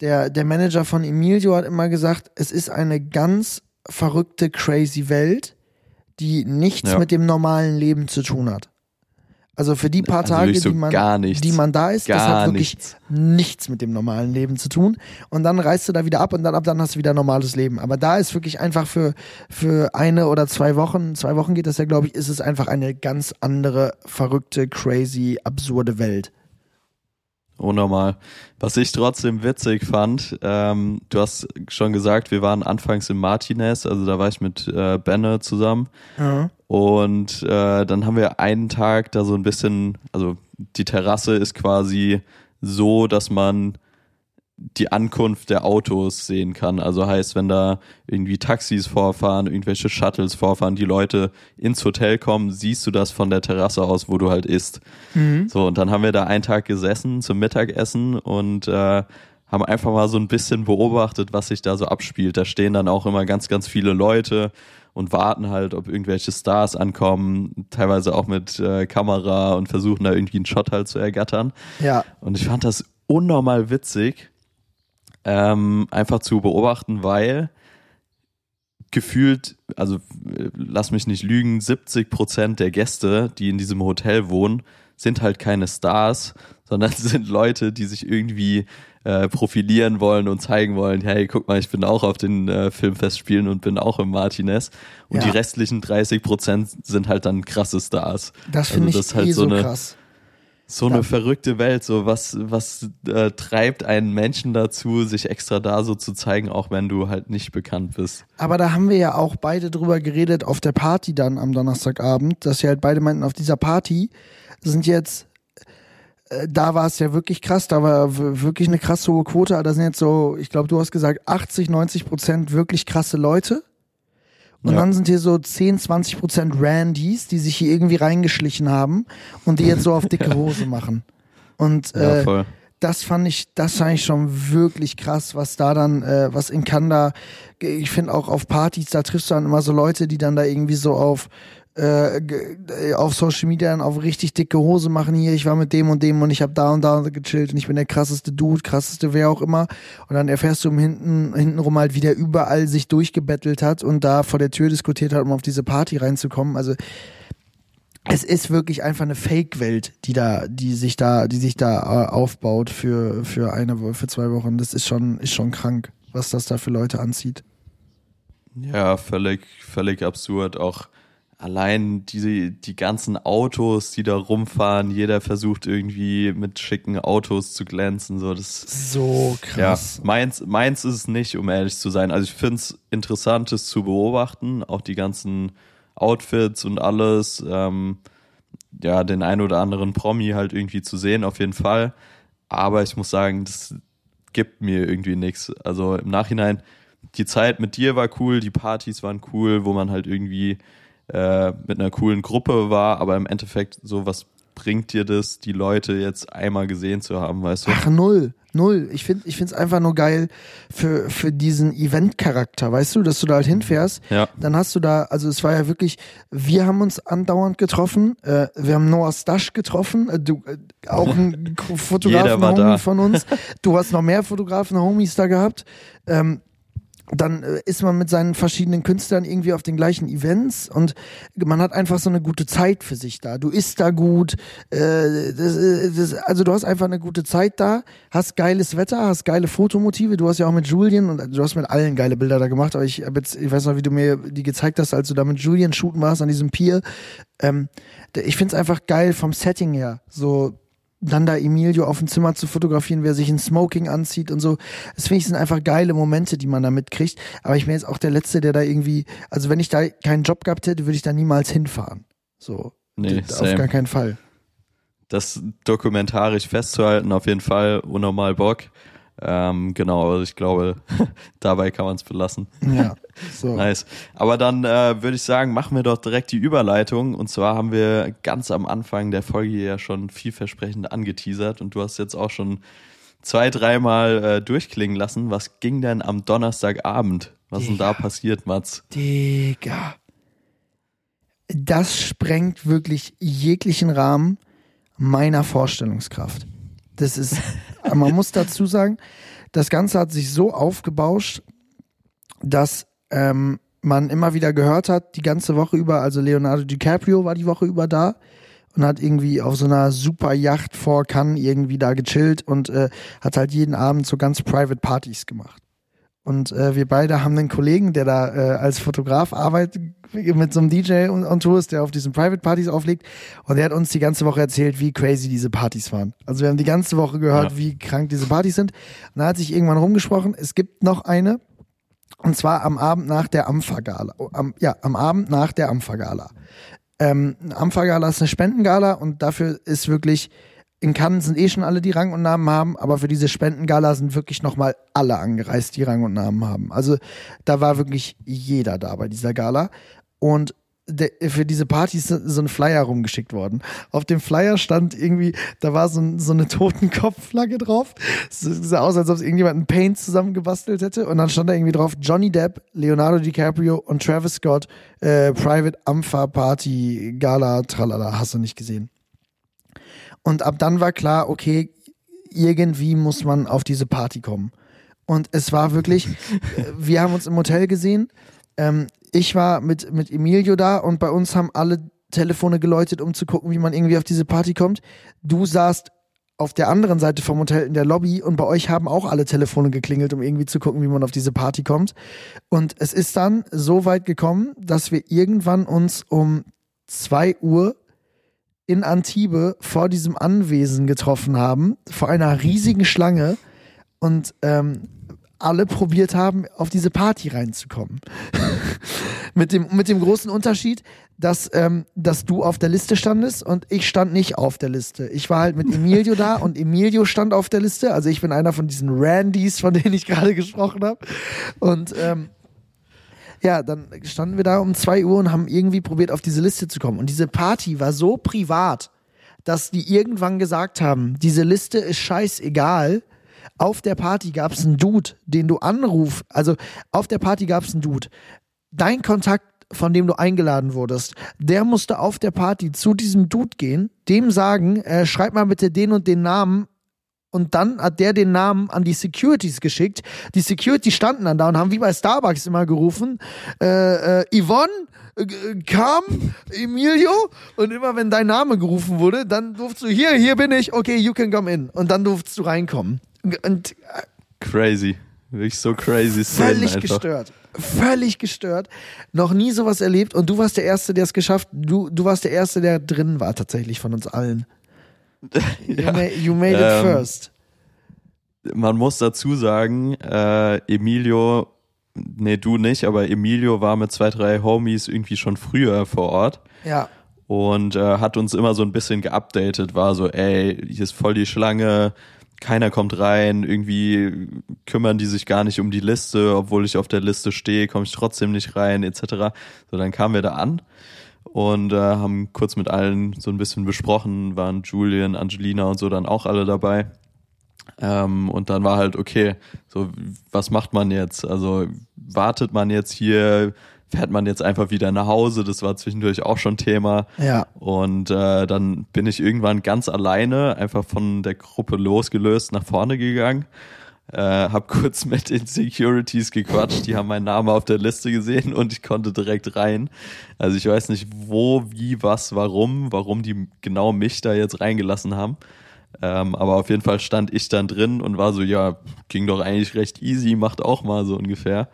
der, der Manager von Emilio hat immer gesagt, es ist eine ganz verrückte, crazy Welt, die nichts Ja. mit dem normalen Leben zu tun hat. Also für die paar Also Tage, so die man, nichts. die man da ist, das hat wirklich nichts. nichts mit dem normalen Leben zu tun. Und dann reist du da wieder ab und dann ab dann hast du wieder normales Leben. Aber da ist wirklich einfach für, für eine oder zwei Wochen, zwei Wochen geht das ja, glaube ich, ist es einfach eine ganz andere, verrückte, crazy, absurde Welt. Unnormal. Was ich trotzdem witzig fand, ähm, du hast schon gesagt, wir waren anfangs in Martinez, also da war ich mit äh, Benne zusammen. Ja. Und äh, dann haben wir einen Tag da so ein bisschen, also die Terrasse ist quasi so, dass man die Ankunft der Autos sehen kann. Also heißt, wenn da irgendwie Taxis vorfahren, irgendwelche Shuttles vorfahren, die Leute ins Hotel kommen, siehst du das von der Terrasse aus, wo du halt isst. So, und dann haben wir da einen Tag gesessen zum Mittagessen und äh, haben einfach mal so ein bisschen beobachtet, was sich da so abspielt. Da stehen dann auch immer ganz, ganz viele Leute und warten halt, ob irgendwelche Stars ankommen, teilweise auch mit äh, Kamera und versuchen da irgendwie einen Shot halt zu ergattern. Ja. Und ich fand das unnormal witzig, ähm, einfach zu beobachten, weil gefühlt, also äh, lass mich nicht lügen, 70 Prozent der Gäste, die in diesem Hotel wohnen, sind halt keine Stars, sondern sind Leute, die sich irgendwie äh, profilieren wollen und zeigen wollen, hey, guck mal, ich bin auch auf den äh, Filmfestspielen und bin auch im Martinez. Und Ja. die restlichen 30 Prozent sind halt dann krasse Stars. Das finde Also ich das ist halt eh so so eine- krass. So Ja. eine verrückte Welt, so was, was äh, treibt einen Menschen dazu, sich extra da so zu zeigen, auch wenn du halt nicht bekannt bist. Aber da haben wir ja auch beide drüber geredet auf der Party dann am Donnerstagabend, dass wir halt beide meinten, auf dieser Party sind jetzt, äh, da war es ja wirklich krass, da war wirklich eine krasse hohe Quote, aber da sind jetzt so, ich glaube, du hast gesagt, 80, 90 Prozent wirklich krasse Leute. Und Ja. dann sind hier so 10, 20 Prozent Randys, die sich hier irgendwie reingeschlichen haben und die jetzt so auf dicke Hose machen. Und Ja, äh, voll. das fand ich, das fand ich schon wirklich krass, was da dann, äh, was in Kanda, ich finde auch auf Partys, da triffst du dann immer so Leute, die dann da irgendwie so auf äh, äh, auf Social Media dann auf richtig dicke Hose machen hier, ich war mit dem und dem und ich habe da und da gechillt und ich bin der krasseste Dude, krasseste wer auch immer und dann erfährst du im hinten hintenrum halt, wie der überall sich durchgebettelt hat und da vor der Tür diskutiert hat, um auf diese Party reinzukommen. Also es ist wirklich einfach eine Fake-Welt, die da, die sich da, die sich da äh, aufbaut für für eine für zwei Wochen. Das ist schon ist schon krank, was das da für Leute anzieht. Ja, völlig, völlig absurd. Auch allein die, die ganzen Autos, die da rumfahren, jeder versucht irgendwie mit schicken Autos zu glänzen. So, das So Ja, krass. meins, meins ist es nicht, um ehrlich zu sein. Also ich finde es interessant, es zu beobachten, auch die ganzen Outfits und alles. Ähm, ja, den ein oder anderen Promi halt irgendwie zu sehen, auf jeden Fall. Aber ich muss sagen, das gibt mir irgendwie nichts. Also im Nachhinein, die Zeit mit dir war cool, die Partys waren cool, wo man halt irgendwie äh, mit einer coolen Gruppe war, aber im Endeffekt so, was bringt dir das, die Leute jetzt einmal gesehen zu haben, weißt du? Ach, null. Null. Ich finde ich find's einfach nur geil für, für diesen Event-Charakter, weißt du, dass du da halt hinfährst. Ja. Dann hast du da, also es war ja wirklich, wir haben uns andauernd getroffen. Äh, wir haben Noah Stasch getroffen, äh, du, äh, auch ein K- Fotografen, Jeder war Homie da. von uns. Du hast noch mehr Fotografen, Homies da gehabt. Ähm, dann äh, ist man mit seinen verschiedenen Künstlern irgendwie auf den gleichen Events und man hat einfach so eine gute Zeit für sich da. Du isst da gut, äh, das, äh, das, also du hast einfach eine gute Zeit da, hast geiles Wetter, hast geile Fotomotive. Du hast ja auch mit Julian und du hast mit allen geile Bilder da gemacht, aber ich hab jetzt, ich weiß noch, wie du mir die gezeigt hast, als du da mit Julian shooten warst an diesem Pier. Ähm, ich find's einfach geil vom Setting her. So dann da Emilio auf dem Zimmer zu fotografieren, wer sich in Smoking anzieht und so. Das finde ich sind einfach geile Momente, die man da mitkriegt. Aber ich bin jetzt auch der Letzte, der da irgendwie, also wenn ich da keinen Job gehabt hätte, würde ich da niemals hinfahren. So. Nee, auf same. gar keinen Fall. das dokumentarisch festzuhalten, auf jeden Fall unnormal Bock. Ähm, genau, also ich glaube, dabei kann man es belassen. Ja, so. Nice. Aber dann äh, würde ich sagen, machen wir doch direkt die Überleitung. Und zwar haben wir ganz am Anfang der Folge ja schon vielversprechend angeteasert und du hast jetzt auch schon zwei, dreimal äh, durchklingen lassen. Was ging denn am Donnerstagabend? Was ist denn da passiert, Mats? Digga. Das sprengt wirklich jeglichen Rahmen meiner Vorstellungskraft. Das ist, man muss dazu sagen, das Ganze hat sich so aufgebauscht, dass ähm, man immer wieder gehört hat, die ganze Woche über, also Leonardo DiCaprio war die Woche über da und hat irgendwie auf so einer super Yacht vor Cannes irgendwie da gechillt und äh, hat halt jeden Abend so ganz private Partys gemacht. Und äh, wir beide haben einen Kollegen, der da äh, als Fotograf arbeitet, mit so einem DJ und, und Tour ist, der auf diesen Private Partys auflegt. Und der hat uns die ganze Woche erzählt, wie crazy diese Partys waren. Also wir haben die ganze Woche gehört, ja. wie krank diese Partys sind. Und da hat sich irgendwann rumgesprochen, es gibt noch eine, und zwar am Abend nach der Ampfergala. Am, ja, am Abend nach der Ampfergala. Ähm, Ampfergala ist eine Spendengala und dafür ist wirklich in Cannes sind eh schon alle, die Rang und Namen haben, aber für diese Spendengala sind wirklich nochmal alle angereist, die Rang und Namen haben. Also da war wirklich jeder da bei dieser Gala. Und für diese Party ist so ein Flyer rumgeschickt worden. Auf dem Flyer stand irgendwie, da war so, ein, so eine Totenkopfflagge drauf. Es sah aus, als ob es irgendjemand einen Paint zusammengebastelt hätte. Und dann stand da irgendwie drauf Johnny Depp, Leonardo DiCaprio und Travis Scott, äh, Private Ampha Party, Gala, tralala, hast du nicht gesehen. Und ab dann war klar, okay, irgendwie muss man auf diese Party kommen. Und es war wirklich, wir haben uns im Hotel gesehen. Ähm, ich war mit, mit Emilio da und bei uns haben alle Telefone geläutet, um zu gucken, wie man irgendwie auf diese Party kommt. Du saßt auf der anderen Seite vom Hotel in der Lobby und bei euch haben auch alle Telefone geklingelt, um irgendwie zu gucken, wie man auf diese Party kommt. Und es ist dann so weit gekommen, dass wir irgendwann uns um zwei Uhr in Antibes vor diesem Anwesen getroffen haben, vor einer riesigen Schlange und ähm, alle probiert haben, auf diese Party reinzukommen. mit, dem, mit dem großen Unterschied, dass, ähm, dass du auf der Liste standest und ich stand nicht auf der Liste. Ich war halt mit Emilio da und Emilio stand auf der Liste. Also ich bin einer von diesen Randys, von denen ich gerade gesprochen habe. Und ähm, ja, dann standen wir da um zwei Uhr und haben irgendwie probiert, auf diese Liste zu kommen. Und diese Party war so privat, dass die irgendwann gesagt haben, diese Liste ist scheißegal. Auf der Party gab es einen Dude, den du anrufst. Also auf der Party gab es einen Dude. Dein Kontakt, von dem du eingeladen wurdest, der musste auf der Party zu diesem Dude gehen, dem sagen, äh, schreib mal bitte den und den Namen und dann hat der den Namen an die Securities geschickt. Die Security standen dann da und haben wie bei Starbucks immer gerufen, äh, äh, Yvonne, äh, kam Emilio und immer wenn dein Name gerufen wurde, dann durfst du hier, hier bin ich, okay, you can come in und dann durfst du reinkommen. Und, crazy, wirklich so crazy. Völlig einfach. gestört, völlig gestört. Noch nie sowas erlebt und du warst der Erste, der es geschafft. Du, du warst der Erste, der drin war tatsächlich von uns allen. ja. you, made, you made it ähm, first. Man muss dazu sagen, äh, Emilio, nee, du nicht, aber Emilio war mit zwei, drei Homies irgendwie schon früher vor Ort. Ja. Und äh, hat uns immer so ein bisschen geupdatet, war so, ey, hier ist voll die Schlange, keiner kommt rein, irgendwie kümmern die sich gar nicht um die Liste, obwohl ich auf der Liste stehe, komme ich trotzdem nicht rein, etc. So, dann kamen wir da an und äh, haben kurz mit allen so ein bisschen besprochen, waren Julian, Angelina und so dann auch alle dabei. Ähm, und dann war halt, okay, so, was macht man jetzt? Also wartet man jetzt hier, fährt man jetzt einfach wieder nach Hause? Das war zwischendurch auch schon Thema. Ja. Und äh, dann bin ich irgendwann ganz alleine, einfach von der Gruppe losgelöst, nach vorne gegangen äh, hab kurz mit den Securities gequatscht, die haben meinen Namen auf der Liste gesehen und ich konnte direkt rein. Also ich weiß nicht, wo, wie, was, warum, warum die genau mich da jetzt reingelassen haben. Ähm, aber auf jeden Fall stand ich dann drin und war so, ja, ging doch eigentlich recht easy, macht auch mal so ungefähr.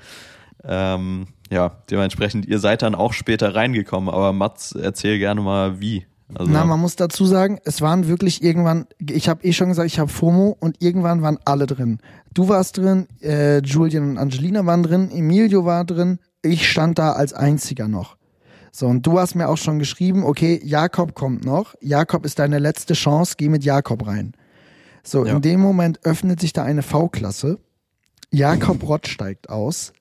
Ähm, ja, dementsprechend, ihr seid dann auch später reingekommen, aber Mats, erzähl gerne mal, wie. Also Na, man muss dazu sagen, es waren wirklich irgendwann, ich habe eh schon gesagt, ich habe FOMO und irgendwann waren alle drin. Du warst drin, äh, Julian und Angelina waren drin, Emilio war drin, ich stand da als einziger noch. So, und du hast mir auch schon geschrieben, okay, Jakob kommt noch, Jakob ist deine letzte Chance, geh mit Jakob rein. So, Ja. in dem Moment öffnet sich da eine V-Klasse. Jakob Rott steigt aus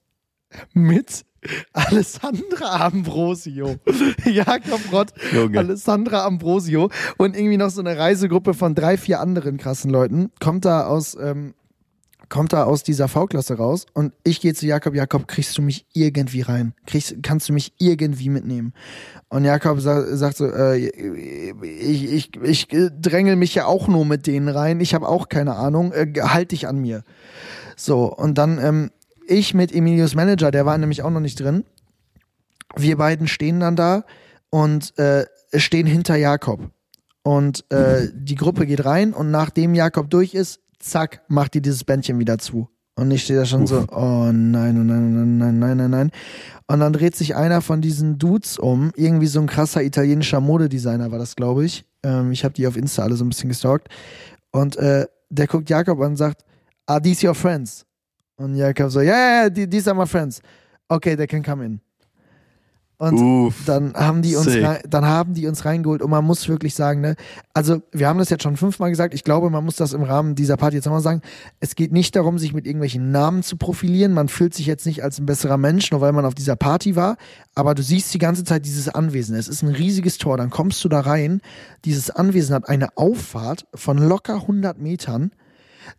mit Alessandra Ambrosio. Jakob Rott, Junge. Alessandra Ambrosio und irgendwie noch so eine Reisegruppe von drei, vier anderen krassen Leuten. Kommt da aus, ähm, kommt da aus dieser V-Klasse raus und ich gehe zu Jakob, Jakob, kriegst du mich irgendwie rein? Kriegst, kannst du mich irgendwie mitnehmen? Und Jakob sa sagt so, äh, ich, ich, ich drängel mich ja auch nur mit denen rein, ich habe auch keine Ahnung, äh, halt dich an mir. So, und dann ähm, ich mit Emilius Manager, der war nämlich auch noch nicht drin. Wir beiden stehen dann da und äh, stehen hinter Jakob. Und äh, die Gruppe geht rein und nachdem Jakob durch ist, zack, macht die dieses Bändchen wieder zu. Und ich stehe da schon so, oh nein, oh nein, oh nein, nein, nein, nein, nein. Und dann dreht sich einer von diesen Dudes um, irgendwie so ein krasser italienischer Modedesigner war das, glaube ich. Ähm, ich habe die auf Insta alle so ein bisschen gestalkt. Und äh, der guckt Jakob an und sagt, are these your friends? Und Jakob so, ja, ja, ja, these are my friends. Okay, they can come in. Und Uff. dann haben die uns rein, dann haben die uns reingeholt und man muss wirklich sagen, ne, also wir haben das jetzt schon fünfmal gesagt, ich glaube, man muss das im Rahmen dieser Party jetzt nochmal sagen. Es geht nicht darum, sich mit irgendwelchen Namen zu profilieren. Man fühlt sich jetzt nicht als ein besserer Mensch, nur weil man auf dieser Party war, aber du siehst die ganze Zeit dieses Anwesen. Es ist ein riesiges Tor, dann kommst du da rein. Dieses Anwesen hat eine Auffahrt von locker 100 Metern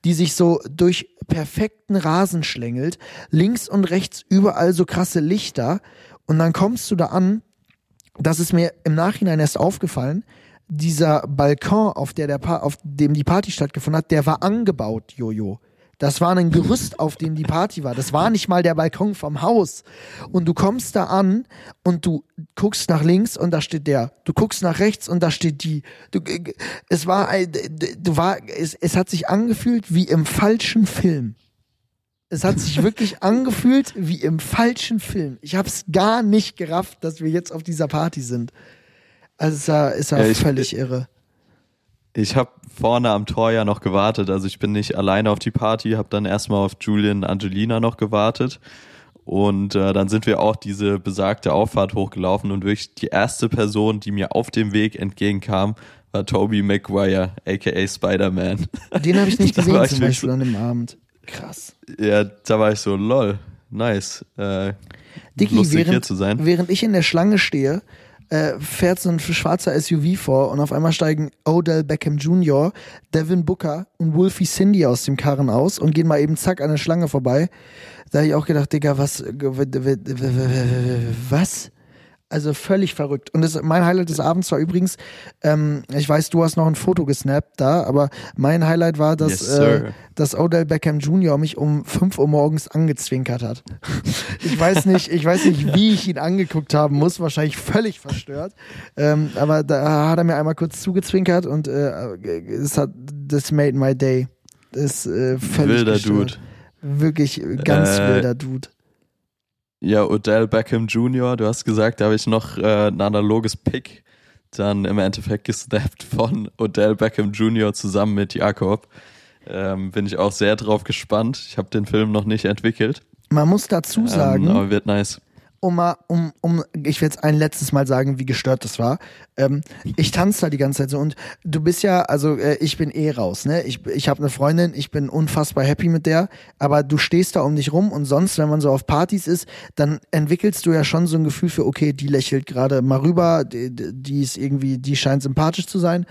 die sich so durch perfekten Rasen schlängelt, links und rechts überall so krasse Lichter und dann kommst du da an, das ist mir im Nachhinein erst aufgefallen, dieser Balkon, auf, der der auf dem die Party stattgefunden hat, der war angebaut, Jojo. Das war ein Gerüst, auf dem die Party war. Das war nicht mal der Balkon vom Haus. Und du kommst da an und du guckst nach links und da steht der. Du guckst nach rechts und da steht die. Du, es war, du war, es, es hat sich angefühlt wie im falschen Film. Es hat sich wirklich angefühlt wie im falschen Film. Ich habe es gar nicht gerafft, dass wir jetzt auf dieser Party sind. Also es war, es war Ja, ich- völlig irre. Ich habe vorne am Tor ja noch gewartet. Also ich bin nicht alleine auf die Party, habe dann erstmal auf Julian und Angelina noch gewartet. Und äh, dann sind wir auch diese besagte Auffahrt hochgelaufen und wirklich die erste Person, die mir auf dem Weg entgegenkam, war Toby Maguire, aka Spider-Man. Den habe ich nicht gesehen ich zum Beispiel an dem Abend. Krass. Ja, da war ich so, lol, nice. Äh, Dicky, während, hier zu sein. während ich in der Schlange stehe, äh, fährt so ein schwarzer SUV vor und auf einmal steigen Odell Beckham Jr., Devin Booker und Wolfie Cindy aus dem Karren aus und gehen mal eben zack an der Schlange vorbei. Da habe ich auch gedacht, Digga, was, was? Also völlig verrückt. Und das, mein Highlight des Abends war übrigens, ähm, ich weiß, du hast noch ein Foto gesnappt da, aber mein Highlight war, dass, Yes, äh, dass Odell Beckham Jr. mich um 5 Uhr morgens angezwinkert hat. Ich weiß nicht, ich weiß nicht, wie ich ihn angeguckt haben muss, wahrscheinlich völlig verstört. Ähm, aber da hat er mir einmal kurz zugezwinkert und äh, es hat das made my day. Das ist äh, völlig Wilder gestört. Dude. Wirklich ganz Äh, wilder Dude. Ja, Odell Beckham Jr., du hast gesagt, da habe ich noch äh, ein analoges Pick dann im Endeffekt gesnappt von Odell Beckham Jr. zusammen mit Jakob. Ähm, bin ich auch sehr drauf gespannt. Ich habe den Film noch nicht entwickelt. Man muss dazu sagen, Ähm, aber wird nice. Um mal, um, um, ich will jetzt ein letztes Mal sagen, wie gestört das war. Ähm, ich tanze da die ganze Zeit so und du bist ja, also äh, ich bin eh raus, ne? Ich, ich habe eine Freundin, ich bin unfassbar happy mit der, aber du stehst da um dich rum und sonst, wenn man so auf Partys ist, dann entwickelst du ja schon so ein Gefühl für, okay, die lächelt gerade mal rüber, die, die ist irgendwie, die scheint sympathisch zu sein.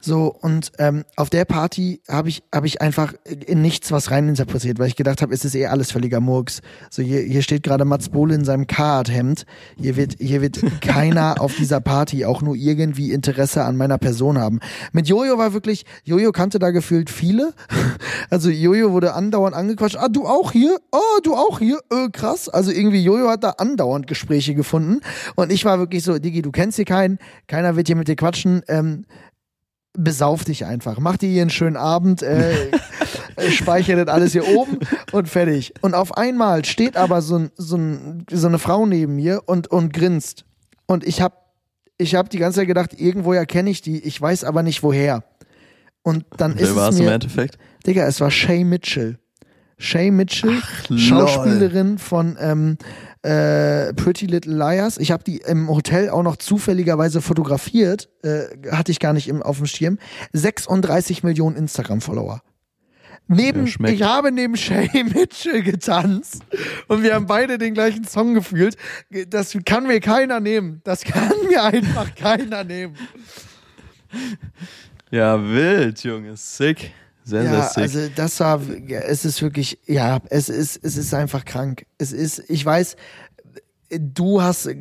So, und ähm, auf der Party habe ich, hab ich einfach in nichts was reininterpretiert, weil ich gedacht habe, es ist eh alles völliger Murks. So, hier, hier steht gerade Mats Bohle in seinem Card-Hemd. Hier wird, hier wird keiner auf dieser Party auch nur irgendwie Interesse an meiner Person haben. Mit Jojo war wirklich, Jojo kannte da gefühlt viele. Also Jojo wurde andauernd angequatscht. Ah, du auch hier? Oh, du auch hier? Äh, krass. Also irgendwie Jojo hat da andauernd Gespräche gefunden. Und ich war wirklich so, Digi, du kennst hier keinen, keiner wird hier mit dir quatschen. Ähm, besauf dich einfach. Mach dir hier einen schönen Abend, äh, speichere das alles hier oben und fertig. Und auf einmal steht aber so, ein, so, ein, so eine Frau neben mir und, und grinst. Und ich hab, ich hab die ganze Zeit gedacht, irgendwoher kenne ich die, ich weiß aber nicht woher. Und dann ist Wer war es es im mir, Endeffekt? Digga, es war Shay Mitchell. Shay Mitchell, lol. Schauspielerin von ähm, äh, Pretty Little Liars. Ich habe die im Hotel auch noch zufälligerweise fotografiert, äh, hatte ich gar nicht im, auf dem Schirm. 36 Millionen Instagram-Follower. Neben, Ja, ich habe neben Shay Mitchell getanzt und wir haben beide den gleichen Song gefühlt. Das kann mir keiner nehmen. Das kann mir einfach keiner nehmen. Ja, wild, Junge. Sick. Sehr, sehr Ja, sick. also das war, es ist wirklich, ja, es ist, es ist einfach krank. Es ist, ich weiß, du hast äh,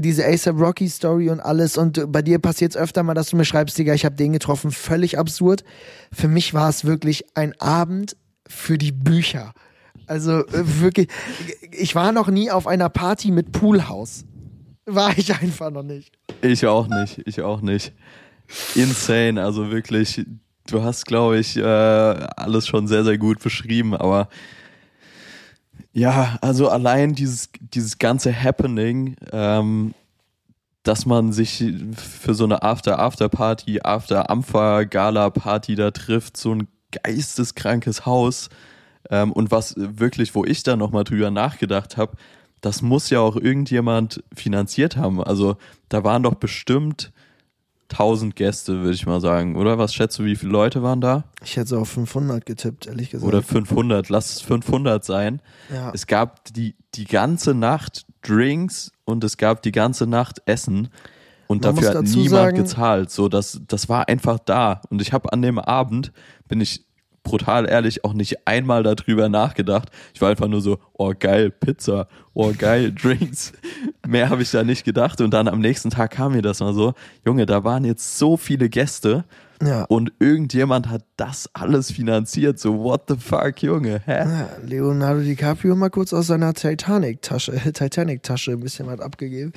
diese ASAP Rocky Story und alles und bei dir passiert es öfter mal, dass du mir schreibst, Digga, ich habe den getroffen, völlig absurd. Für mich war es wirklich ein Abend für die Bücher. Also äh, wirklich, ich war noch nie auf einer Party mit Poolhaus. War ich einfach noch nicht. Ich auch nicht, ich auch nicht. Insane, also wirklich, du hast, glaube ich, äh, alles schon sehr, sehr gut beschrieben, aber ja, also allein dieses, dieses ganze Happening, ähm, dass man sich für so eine After-After-Party, After-Ampfer-Gala-Party da trifft, so ein geisteskrankes Haus ähm, und was wirklich, wo ich da nochmal drüber nachgedacht habe, das muss ja auch irgendjemand finanziert haben. Also da waren doch bestimmt 1000 Gäste, würde ich mal sagen, oder? Was schätzt du, wie viele Leute waren da? Ich hätte so auf 500 getippt, ehrlich gesagt. Oder 500, lass es 500 sein. ja. Es gab die, die ganze Nacht Drinks und es gab die ganze Nacht Essen und Man dafür hat niemand sagen- gezahlt. So, das, das war einfach da. Und ich habe an dem Abend, bin ich brutal ehrlich, auch nicht einmal darüber nachgedacht. Ich war einfach nur so, oh geil, Pizza, oh geil, Drinks. Mehr habe ich da nicht gedacht. Und dann am nächsten Tag kam mir das mal so, Junge, da waren jetzt so viele Gäste. ja. Und irgendjemand hat das alles finanziert. So, what the fuck, Junge? Hä? Ja, Leonardo DiCaprio mal kurz aus seiner Titanic-Tasche, Titanic-Tasche ein bisschen was abgegeben.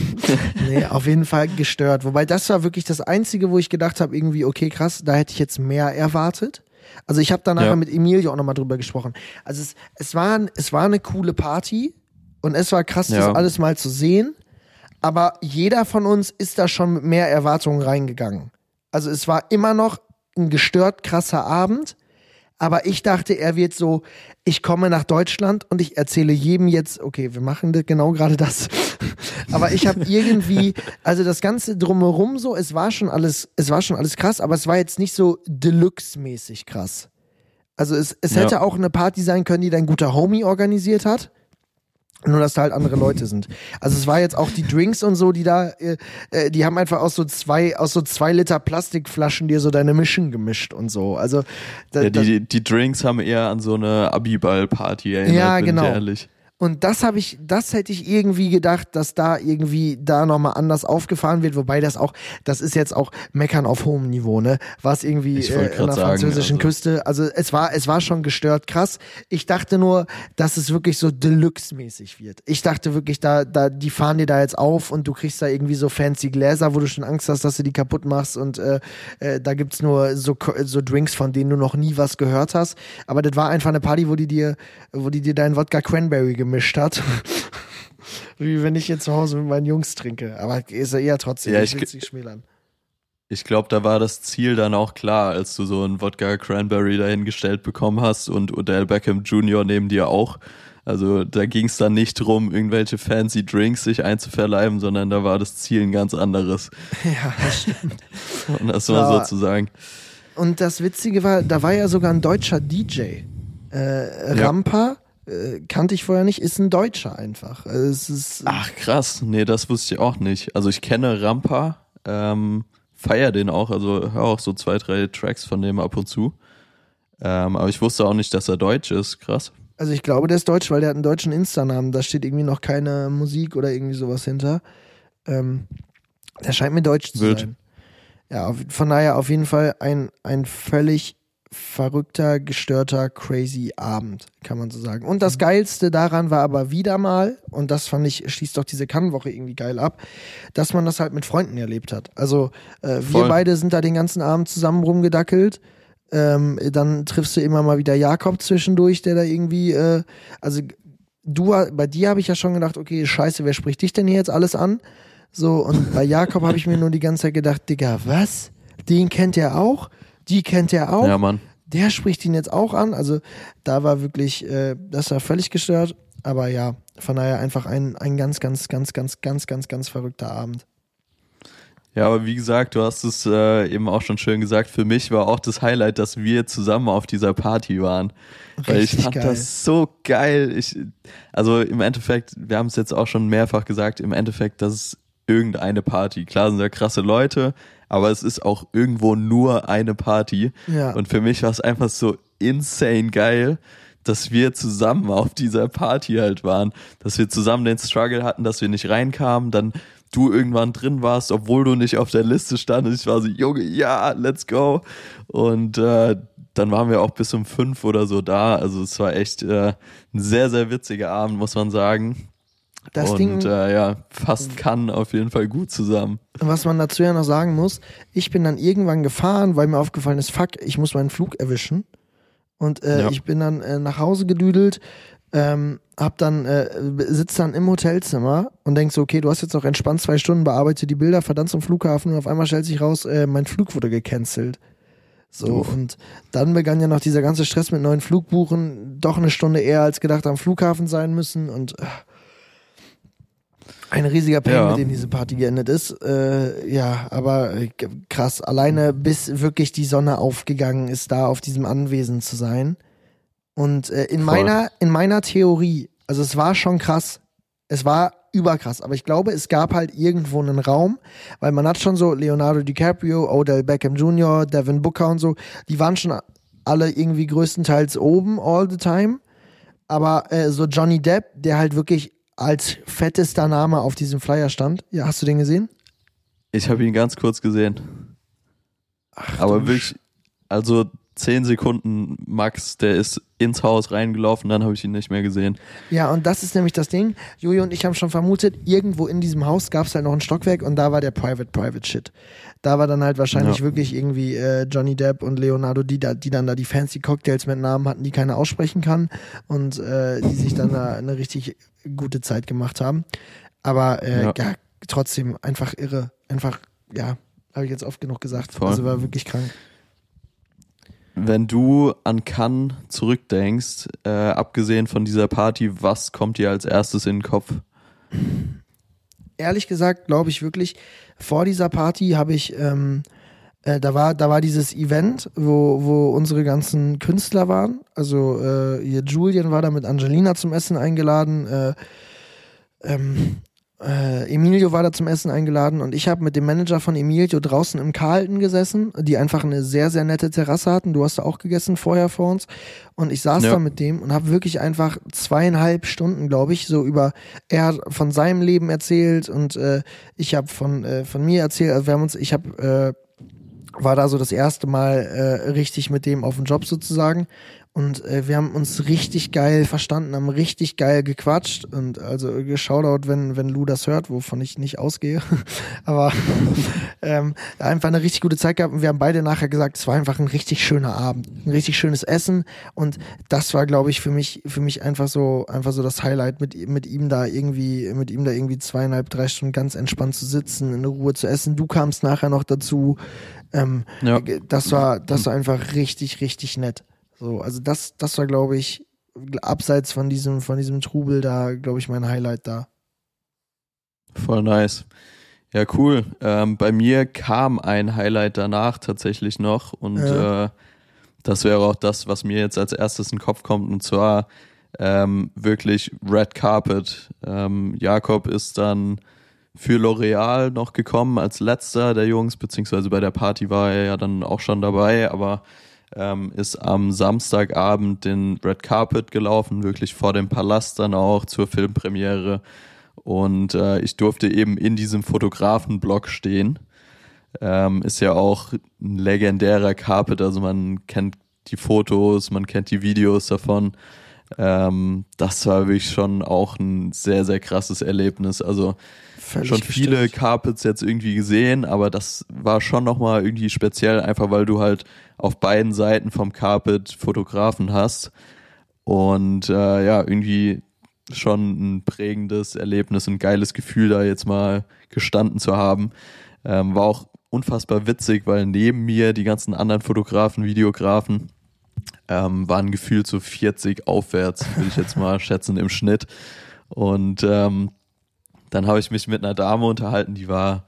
nee, auf jeden Fall gestört. Wobei das war wirklich das Einzige, wo ich gedacht habe, irgendwie, okay, krass, da hätte ich jetzt mehr erwartet. Also ich habe da nachher Ja. mit Emilio auch nochmal drüber gesprochen. Also es, es, war, es war eine coole Party und es war krass, das Ja. alles mal zu sehen. Aber jeder von uns ist da schon mit mehr Erwartungen reingegangen. Also es war immer noch ein gestört krasser Abend. Aber ich dachte, er wird so, ich komme nach Deutschland und ich erzähle jedem jetzt, okay, wir machen genau gerade das. aber ich habe irgendwie, also das Ganze drumherum so, es war schon alles, es war schon alles krass, aber es war jetzt nicht so Deluxe-mäßig krass. Also es, es Ja. hätte auch eine Party sein können, die dein guter Homie organisiert hat. Nur, dass da halt andere Leute sind. Also es war jetzt auch die Drinks und so, die da, äh, äh, die haben einfach aus so zwei, aus so zwei Liter Plastikflaschen dir so deine Mischen gemischt und so. Also da, Ja, die, die Drinks haben eher an so eine Abiball-Party erinnert, Ja, bin genau. ich ehrlich. Und das habe ich, das hätte ich irgendwie gedacht, dass da irgendwie da nochmal anders aufgefahren wird, wobei das auch, das ist jetzt auch Meckern auf hohem Niveau, ne? War es irgendwie äh, grad der sagen, französischen also- Küste. Also es war, es war schon gestört krass. Ich dachte nur, dass es wirklich so Deluxe-mäßig wird. Ich dachte wirklich, da, da, die fahren dir da jetzt auf und du kriegst da irgendwie so fancy Gläser, wo du schon Angst hast, dass du die kaputt machst und äh, äh, da gibt's nur so, so Drinks, von denen du noch nie was gehört hast. Aber das war einfach eine Party, wo die dir, wo die dir deinen Wodka Cranberry gemischt hat. Wie wenn ich hier zu Hause mit meinen Jungs trinke. Aber ist ja eher trotzdem, Ja, ich ich will ge- nicht schmälern. Ich glaube, da war das Ziel dann auch klar, als du so einen Wodka Cranberry dahingestellt bekommen hast und Odell Beckham Jr. neben dir auch. Also da ging es dann nicht drum, irgendwelche fancy Drinks sich einzuverleiben, sondern da war das Ziel ein ganz anderes. Ja, das stimmt. Und das war Ja. sozusagen. Und das Witzige war, da war ja sogar ein deutscher DJ. Äh, Ja. Äh, kannte ich vorher nicht, ist ein Deutscher einfach. Also Es ist, Ach krass, nee, das wusste ich auch nicht. Also ich kenne Rampa, ähm, feier den auch, also höre auch so zwei, drei Tracks von dem ab und zu. Ähm, aber ich wusste auch nicht, dass er deutsch ist. Krass. also ich glaube, der ist deutsch, weil der hat einen deutschen Insta-Namen. Da steht irgendwie noch keine Musik oder irgendwie sowas hinter. Ähm, der scheint mir deutsch zu Wild. sein. Ja, auf, von daher auf jeden Fall ein, ein völlig verrückter, gestörter, crazy Abend, kann man so sagen. Und das Geilste daran war aber wieder mal, und das fand ich, schließt doch diese Kannwoche irgendwie geil ab, dass man das halt mit Freunden erlebt hat. Also äh, wir beide sind da den ganzen Abend zusammen rumgedackelt. Ähm, dann triffst du immer mal wieder Jakob zwischendurch, der da irgendwie, äh, also du, bei dir habe ich ja schon gedacht, okay, scheiße, wer spricht dich denn hier jetzt alles an? So, und bei Jakob habe ich mir nur die ganze Zeit gedacht, Digga, was? Den kennt er auch? Die kennt er auch? Ja, Mann. der spricht ihn jetzt auch an. Also da war wirklich, äh, das war völlig gestört. Aber ja, von daher einfach ein, ein ganz, ganz, ganz, ganz, ganz, ganz, ganz verrückter Abend. Ja, aber wie gesagt, du hast es äh, eben auch schon schön gesagt. Für mich war auch das Highlight, dass wir zusammen auf dieser Party waren. Richtig Weil ich fand geil. das so geil. Ich, also im Endeffekt, wir haben es jetzt auch schon mehrfach gesagt, im Endeffekt, das ist irgendeine Party. Klar sind da krasse Leute, aber es ist auch irgendwo nur eine Party. Ja. Und für mich war es einfach so insane geil, dass wir zusammen auf dieser Party halt waren, dass wir zusammen den Struggle hatten, dass wir nicht reinkamen, dann du irgendwann drin warst, obwohl du nicht auf der Liste standest. Ich war so, Junge, ja, let's go. Und äh, dann waren wir auch bis um fünf oder so da. Also es war echt äh, ein sehr, sehr witziger Abend, muss man sagen. Das und Ding, äh, ja, fast kann auf jeden Fall gut zusammen. Was man dazu ja noch sagen muss, ich bin dann irgendwann gefahren, weil mir aufgefallen ist, fuck, ich muss meinen Flug erwischen. Und äh, ja. ich bin dann äh, nach Hause gedüdelt, ähm, hab dann, äh, sitz dann im Hotelzimmer und denkst so, okay, du hast jetzt noch entspannt zwei Stunden, bearbeite die Bilder, verdammt zum Flughafen und auf einmal stellt sich raus, äh, mein Flug wurde gecancelt. So, Uff. und dann begann ja noch dieser ganze Stress mit neuen Flugbuchen, doch eine Stunde eher als gedacht am Flughafen sein müssen und äh, ein riesiger Pain, ja. mit dem diese Party geendet ist. Äh, ja, aber äh, krass. Alleine bis wirklich die Sonne aufgegangen ist, da auf diesem Anwesen zu sein. Und äh, in meiner in meiner Theorie, also es war schon krass. Es war überkrass, aber ich glaube, es gab halt irgendwo einen Raum, weil man hat schon so Leonardo DiCaprio, Odell Beckham Jr., Devin Booker und so, die waren schon alle irgendwie größtenteils oben all the time. Aber äh, so Johnny Depp, der halt wirklich als fettester Name auf diesem Flyer stand. Ja, hast du den gesehen? Ich habe ihn ganz kurz gesehen. Ach, Aber wirklich, also zehn Sekunden max, der ist ins Haus reingelaufen, dann habe ich ihn nicht mehr gesehen. Ja, und das ist nämlich das Ding. Juli und ich haben schon vermutet, irgendwo in diesem Haus gab es halt noch ein Stockwerk und da war der Private Private Shit. Da war dann halt wahrscheinlich ja. wirklich irgendwie äh, Johnny Depp und Leonardo, die, da, die dann da die fancy Cocktails mit Namen hatten, die keiner aussprechen kann und äh, die sich dann da eine richtig gute Zeit gemacht haben. Aber äh, ja. ja trotzdem einfach irre. Einfach, ja, habe ich jetzt oft genug gesagt. Voll. Also war wirklich krank. Wenn du an Cannes zurückdenkst, äh, abgesehen von dieser Party, was kommt dir als erstes in den Kopf? Ehrlich gesagt, glaube ich wirklich, vor dieser Party habe ich, ähm, äh, da war, da war dieses Event, wo, wo unsere ganzen Künstler waren. Also äh, hier Julian war da mit Angelina zum Essen eingeladen. Äh, ähm, äh, Emilio war da zum Essen eingeladen und ich habe mit dem Manager von Emilio draußen im Carlton gesessen, die einfach eine sehr, sehr nette Terrasse hatten. Du hast da auch gegessen vorher vor uns. Und ich saß ja. da mit dem und habe wirklich einfach zweieinhalb Stunden, glaube ich, so über, er hat von seinem Leben erzählt und äh, ich habe von, äh, von mir erzählt. Also wir haben uns, ich habe äh, war da so das erste Mal äh, richtig mit dem auf dem Job sozusagen und äh, wir haben uns richtig geil verstanden, haben richtig geil gequatscht. Und also Shoutout, wenn, wenn Lou das hört, wovon ich nicht ausgehe. Aber ähm, einfach eine richtig gute Zeit gehabt. Und wir haben beide nachher gesagt, es war einfach ein richtig schöner Abend. Ein richtig schönes Essen. Und das war, glaube ich, für mich, für mich einfach so, einfach so das Highlight, mit, mit ihm da irgendwie, mit ihm da irgendwie zweieinhalb, drei Stunden ganz entspannt zu sitzen, in Ruhe zu essen. Du kamst nachher noch dazu. Ähm, ja. Das war, das war einfach richtig, richtig nett. So, also das, das war, glaube ich, abseits von diesem, von diesem Trubel da, glaube ich, mein Highlight da. Voll nice. Ja, cool. Ähm, bei mir kam ein Highlight danach tatsächlich noch und ja. äh, das wäre auch das, was mir jetzt als erstes in den Kopf kommt und zwar ähm, wirklich Red Carpet. Ähm, Jakob ist dann für L'Oreal noch gekommen als letzter der Jungs, beziehungsweise bei der Party war er ja dann auch schon dabei, aber ähm, ist am Samstagabend den Red Carpet gelaufen, wirklich vor dem Palast dann auch zur Filmpremiere. Und äh, ich durfte eben in diesem Fotografenblock stehen. Ähm, ist ja auch ein legendärer Carpet, also man kennt die Fotos, man kennt die Videos davon. Ähm, das war wirklich schon auch ein sehr, sehr krasses Erlebnis. Also Völlig schon viele gestört. Carpets jetzt irgendwie gesehen, aber das war schon nochmal irgendwie speziell, einfach weil du halt auf beiden Seiten vom Carpet Fotografen hast. Und äh, ja, irgendwie schon ein prägendes Erlebnis, ein geiles Gefühl, da jetzt mal gestanden zu haben. Ähm, war auch unfassbar witzig, weil neben mir die ganzen anderen Fotografen, Videografen ähm, waren gefühlt so 40 aufwärts, würde ich jetzt mal schätzen, im Schnitt. Und ähm, dann habe ich mich mit einer Dame unterhalten, die war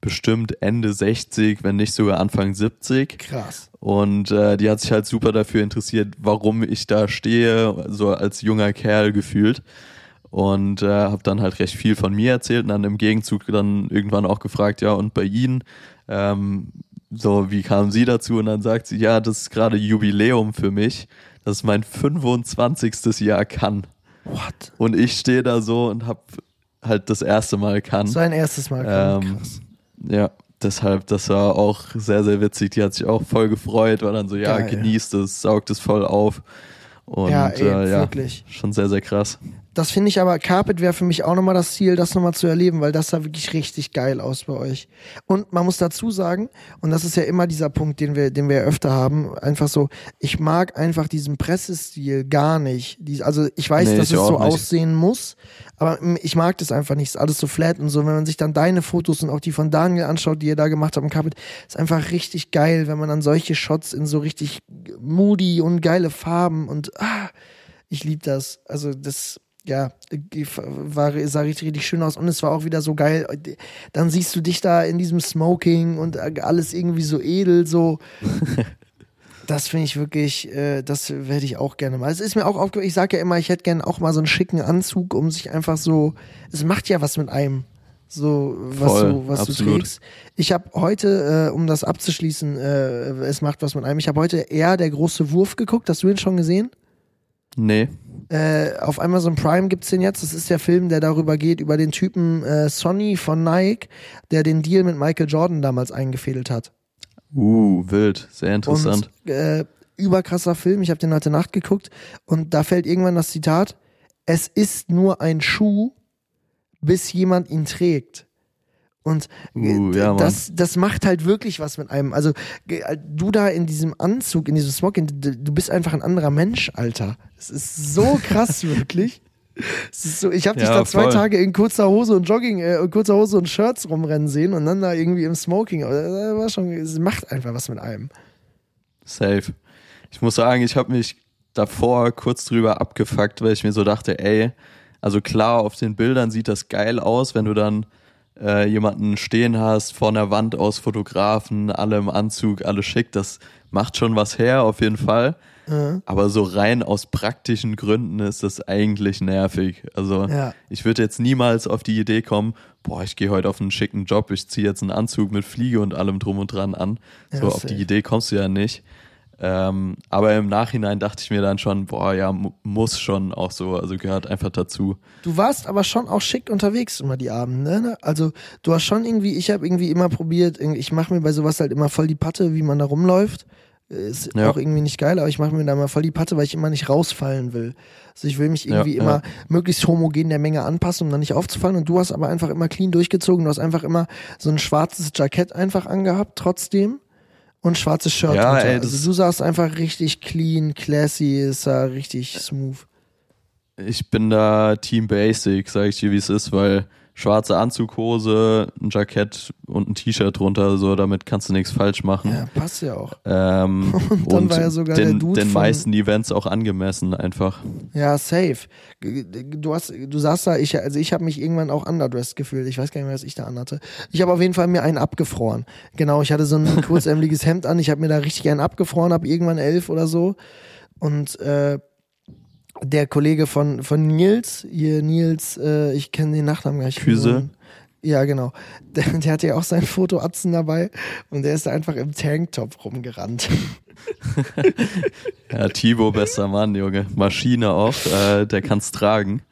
bestimmt Ende 60, wenn nicht sogar Anfang 70. Krass. Und äh, die hat sich halt super dafür interessiert, warum ich da stehe, so als junger Kerl gefühlt. Und äh, habe dann halt recht viel von mir erzählt und dann im Gegenzug dann irgendwann auch gefragt, ja, und bei Ihnen, ähm, so, wie kamen Sie dazu? Und dann sagt sie, ja, das ist gerade Jubiläum für mich. Das ist mein 25. Jahr kann. What? Und ich stehe da so und hab halt das erste Mal kann. Sein erstes Mal. Ähm, Krass. Ja, deshalb, das war auch sehr, sehr witzig. Die hat sich auch voll gefreut, war dann so, ja, Geil. genießt es, saugt es voll auf. Und Ja, ey, äh, ja, wirklich. schon sehr, sehr krass. Das finde ich aber, Carpet wäre für mich auch nochmal das Ziel, das nochmal zu erleben, weil das sah wirklich richtig geil aus bei euch. Und man muss dazu sagen, und das ist ja immer dieser Punkt, den wir, den wir ja öfter haben, einfach so, ich mag einfach diesen Pressestil gar nicht. Die, also ich weiß, Nee, dass ich es so nicht. aussehen muss, aber ich mag das einfach nicht. Ist alles so flat und so. Wenn man sich dann deine Fotos und auch die von Daniel anschaut, die ihr da gemacht habt im Carpet, ist einfach richtig geil, wenn man dann solche Shots in so richtig moody und geile Farben und ah, ich lieb das. Also das, ja, war, sah richtig, richtig schön aus und es war auch wieder so geil. Dann siehst du dich da in diesem Smoking und alles irgendwie so edel, so. Das finde ich wirklich, äh, das werde ich auch gerne mal. Es ist mir auch aufgefallen, ich sage ja immer, ich hätte gerne auch mal so einen schicken Anzug, um sich einfach so, es macht ja was mit einem, so was, Voll, du, was du trägst. Ich habe heute, äh, um das abzuschließen, äh, es macht was mit einem, ich habe heute eher der große Wurf geguckt, hast du ihn schon gesehen? Nee. Äh, auf Amazon Prime gibt's den jetzt. Das ist der Film, der darüber geht, über den Typen äh, Sonny von Nike, der den Deal mit Michael Jordan damals eingefädelt hat. Uh, wild, sehr interessant. Und äh, überkrasser Film. Ich habe den heute Nacht geguckt und da fällt irgendwann das Zitat: Es ist nur ein Schuh, bis jemand ihn trägt. Und äh, Uh, ja, das, das macht halt wirklich was mit einem. Also ge- du da in diesem Anzug, in diesem Smoking, du, bist einfach ein anderer Mensch, Alter. Es ist so krass, wirklich. So, ich habe dich Ja, da zwei voll. Tage in kurzer Hose und Jogging, äh, kurzer Hose und Shirts rumrennen sehen und dann da irgendwie im Smoking. Das war schon, es macht einfach was mit einem. Safe. Ich muss sagen, ich habe mich davor kurz drüber abgefuckt, weil ich mir so dachte, ey, also klar, auf den Bildern sieht das geil aus, wenn du dann äh, jemanden stehen hast vor einer Wand aus Fotografen, alle im Anzug, alle schick, das macht schon was her, auf jeden Fall. Aber so rein aus praktischen Gründen ist das eigentlich nervig. Also Ja. ich würde jetzt niemals auf die Idee kommen, boah, ich gehe heute auf einen schicken Job, ich ziehe jetzt einen Anzug mit Fliege und allem drum und dran an. Ja, so auf die Idee kommst du ja nicht. Ähm, aber im Nachhinein dachte ich mir dann schon, boah, ja, mu- muss schon auch so, also gehört einfach dazu. Du warst aber schon auch schick unterwegs immer die Abende, ne? Also du hast schon irgendwie, ich habe irgendwie immer probiert, ich mache mir bei sowas halt immer voll die Patte, wie man da rumläuft. Ist Ja. auch irgendwie nicht geil, aber ich mache mir da mal voll die Patte, weil ich immer nicht rausfallen will. Also ich will mich irgendwie Ja, immer ja. möglichst homogen der Menge anpassen, um dann nicht aufzufallen. Und du hast aber einfach immer clean durchgezogen. Du hast einfach immer so ein schwarzes Jackett einfach angehabt, trotzdem. Und schwarzes Shirt. Ja, ey, also du sahst einfach richtig clean, classy, es sah richtig smooth. Ich bin da Team Basic, sage ich dir, wie es ist, weil schwarze Anzughose, ein Jackett und ein T-Shirt drunter, so damit kannst du nichts falsch machen. Ja, passt ja auch. Ähm, Und dann und war ja sogar der den, Dude den meisten Events auch angemessen einfach. Ja, safe. Du hast, du saßt da, ich, also ich habe mich irgendwann auch underdressed gefühlt. Ich weiß gar nicht mehr, was ich da anhatte. Ich habe auf jeden Fall mir einen abgefroren. Genau, ich hatte so ein kurzärmeliges Hemd an. Ich habe mir da richtig einen abgefroren, ab irgendwann elf oder so. Und äh, der Kollege von von Nils, hier Nils, äh, ich kenne den Nachnamen gar nicht. Küse? Ja, genau. Der, der hatte ja auch sein Foto Atzen dabei und der ist da einfach im Tanktop rumgerannt. Ja, Thibaut, bester Mann, Junge. Maschine auch, äh, der kann's tragen.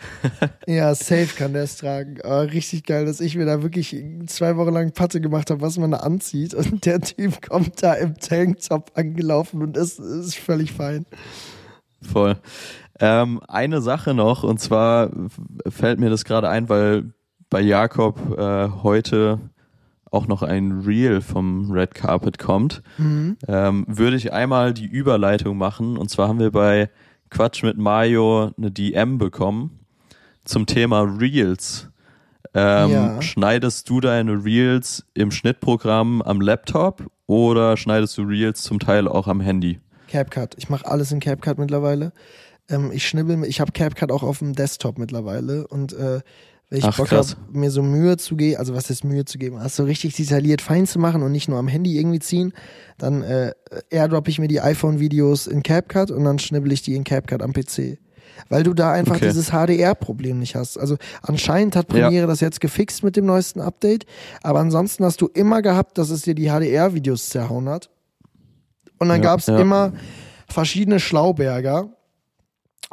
Ja, safe kann der es tragen. Aber richtig geil, dass ich mir da wirklich zwei Wochen lang Patte gemacht habe, was man da anzieht. Und der Typ kommt da im Tanktop angelaufen und ist, ist völlig fein. Voll. Ähm, eine Sache noch, und zwar fällt mir das gerade ein, weil bei Jakob äh, heute auch noch ein Reel vom Red Carpet kommt, ähm, würde ich einmal die Überleitung machen. Und zwar haben wir bei Quatsch mit Mario eine DM bekommen zum Thema Reels. Ähm, Ja. Schneidest du deine Reels im Schnittprogramm am Laptop oder schneidest du Reels zum Teil auch am Handy? CapCut. Ich mache alles in CapCut mittlerweile. Ähm, ich schnibbel, ich habe CapCut auch auf dem Desktop mittlerweile und äh, wenn ich Ach, Bock habe, mir so Mühe zu geben, also was ist Mühe zu geben, das so richtig detailliert fein zu machen und nicht nur am Handy irgendwie ziehen, dann äh, airdrop ich mir die iPhone-Videos in CapCut und dann schnibbel ich die in CapCut am PC. Weil du da einfach Okay. dieses HDR-Problem nicht hast. Also anscheinend hat Ja. Premiere das jetzt gefixt mit dem neuesten Update, aber ansonsten hast du immer gehabt, dass es dir die HDR-Videos zerhauen hat. Und dann Ja, gab's ja. immer verschiedene Schlauberger,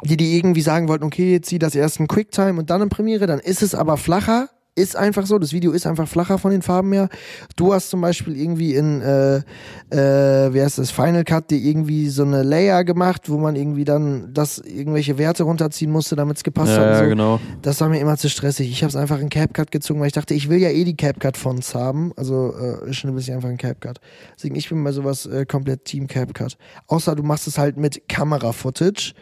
die die irgendwie sagen wollten, okay, zieh das erst in QuickTime und dann in Premiere, dann ist es aber flacher. Ist einfach so, das Video ist einfach flacher von den Farben her. Du hast zum Beispiel irgendwie in, äh, äh, wie heißt das, Final Cut, dir irgendwie so eine Layer gemacht, wo man irgendwie dann das irgendwelche Werte runterziehen musste, damit es gepasst Ja, hat. und ja, so. genau. Das war mir immer zu stressig. Ich habe es einfach in CapCut gezogen, weil ich dachte, ich will ja eh die CapCut-Fonts haben. Also äh, schnibbel ich einfach in CapCut. Deswegen, ich bin bei sowas äh, komplett Team CapCut. Außer du machst es halt mit Kamera-Footage.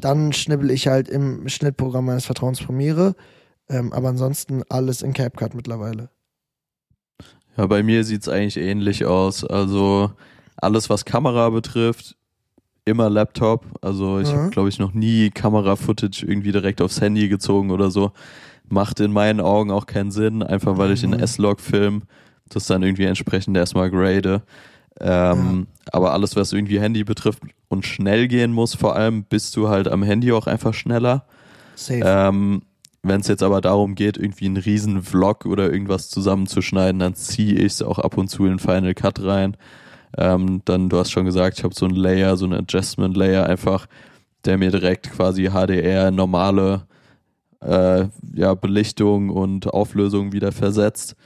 Dann schnibbel ich halt im Schnittprogramm meines Vertrauens Premiere. Ähm, aber ansonsten alles in CapCut mittlerweile. Ja, bei mir sieht's eigentlich ähnlich aus. Also alles, was Kamera betrifft, immer Laptop. Also ich Mhm. habe, glaube ich, noch nie Kamera-Footage irgendwie direkt aufs Handy gezogen oder so. Macht in meinen Augen auch keinen Sinn, einfach weil ich in Mhm. S-Log film, das dann irgendwie entsprechend erstmal grade. Ähm, Aber alles, was irgendwie Handy betrifft und schnell gehen muss, vor allem, bist du halt am Handy auch einfach schneller. Safe. Ähm, Wenn es jetzt aber darum geht, irgendwie einen riesen Vlog oder irgendwas zusammenzuschneiden, dann ziehe ich es auch ab und zu in Final Cut rein. Ähm, dann, du hast schon gesagt, ich habe so einen Layer, so einen Adjustment Layer einfach, der mir direkt quasi HDR normale äh, ja, Belichtung und Auflösung wieder versetzt.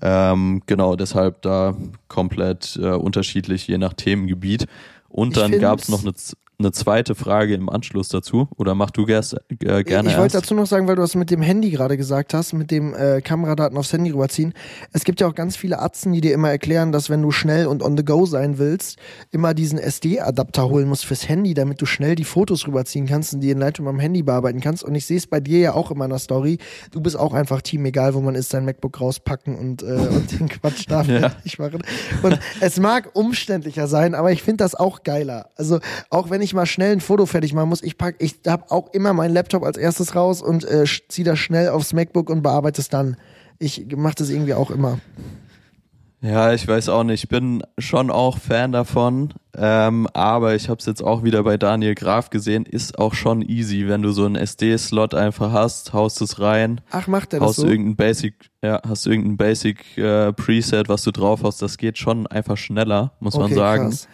Ähm, genau, deshalb da komplett äh, unterschiedlich, je nach Themengebiet. Und Ich dann gab es noch eine, z- eine zweite Frage im Anschluss dazu. Oder mach du gers, äh, gerne ich wollte dazu noch sagen, weil du das mit dem Handy gerade gesagt hast, mit dem äh, Kameradaten aufs Handy rüberziehen. Es gibt ja auch ganz viele Atzen, die dir immer erklären, dass wenn du schnell und on the go sein willst, immer diesen SD-Adapter holen musst fürs Handy, damit du schnell die Fotos rüberziehen kannst und die in Lightroom am Handy bearbeiten kannst. Und ich sehe es bei dir ja auch in meiner Story. Du bist auch einfach Team, egal wo man ist, dein MacBook rauspacken und, äh, und den Quatsch da Ja. fertig machen. Und es mag umständlicher sein, aber ich finde das auch geiler. Also auch wenn ich mal schnell ein Foto fertig machen muss, ich pack, ich habe auch immer meinen Laptop als erstes raus und äh, ziehe das schnell aufs MacBook und bearbeite es dann. Ich mache das irgendwie auch immer. Ja, ich weiß auch nicht. Ich bin schon auch Fan davon, ähm, aber ich habe es jetzt auch wieder bei Daniel Graf gesehen. Ist auch schon easy, wenn du so einen SD-Slot einfach hast, haust es rein, Ach, macht er das so? irgendein Basic, ja, hast irgendein Basic äh, Preset, was du drauf hast. Das geht schon einfach schneller, muss man Okay, sagen. krass.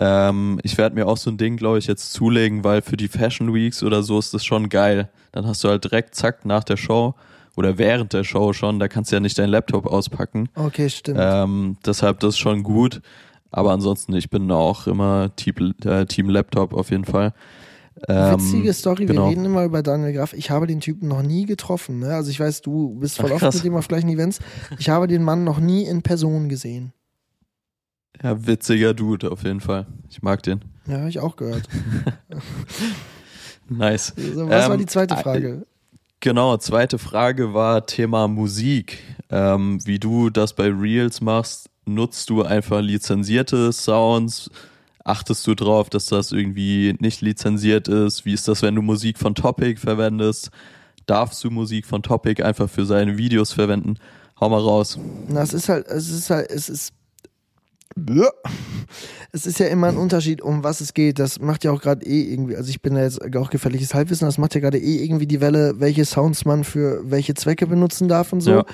Ähm, ich werde mir auch so ein Ding, glaube ich, jetzt zulegen, weil für die Fashion Weeks oder so ist das schon geil. Dann hast du halt direkt zack nach der Show oder während der Show schon, da kannst du ja nicht deinen Laptop auspacken. Okay, stimmt. Ähm, deshalb das ist schon gut. Aber ansonsten, ich bin auch immer Team, äh, Team Laptop auf jeden Fall. Ähm, Witzige Story, genau. wir reden immer über Daniel Graf. Ich habe den Typen noch nie getroffen. Ne? Also ich weiß, du bist voll Ach, oft mit dem auf gleichen Events. Ich habe den Mann noch nie in Person gesehen. Ja, witziger Dude auf jeden Fall. Ich mag den. Ja, habe ich auch gehört. Nice. So, was war Ähm, die zweite äh, Frage? Genau, zweite Frage war Thema Musik. Ähm, wie du das bei Reels machst, nutzt du einfach lizenzierte Sounds? Achtest du drauf, dass das irgendwie nicht lizenziert ist? Wie ist das, wenn du Musik von Topic verwendest? Darfst du Musik von Topic einfach für seine Videos verwenden? Hau mal raus. Na, es ist halt, es ist halt, es ist. Es ist ja immer ein Unterschied, um was es geht. Das macht ja auch gerade eh irgendwie, also ich bin da jetzt auch gefährliches Halbwissen, das macht ja gerade eh irgendwie die Welle, welche Sounds man für welche Zwecke benutzen darf und so. Ja.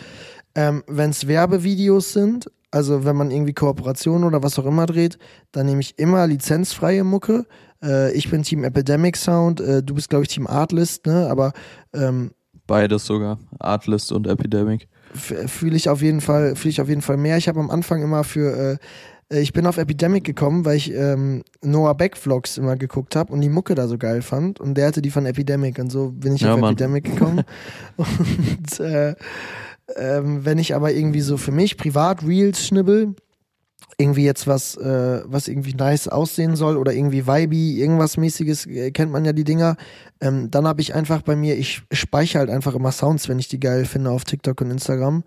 Ähm, wenn es Werbevideos sind, also wenn man irgendwie Kooperationen oder was auch immer dreht, dann nehme ich immer lizenzfreie Mucke. Äh, ich bin Team Epidemic Sound, äh, du bist, glaube ich, Team Artlist, ne? Aber ähm, Beides sogar. Artlist und Epidemic. fühle ich auf jeden Fall, fühle ich auf jeden Fall mehr. Ich habe am Anfang immer für, äh, ich bin auf Epidemic gekommen, weil ich ähm, Noah Beck Vlogs immer geguckt habe und die Mucke da so geil fand und der hatte die von Epidemic und so bin ich Ja, auf Mann. Epidemic gekommen. und äh, ähm, wenn ich aber irgendwie so für mich privat Reels schnibbel, irgendwie jetzt was, äh, was irgendwie nice aussehen soll oder irgendwie vibey, irgendwas mäßiges, äh, kennt man ja die Dinger. Ähm, dann habe ich einfach bei mir, ich speichere halt einfach immer Sounds, wenn ich die geil finde auf TikTok und Instagram.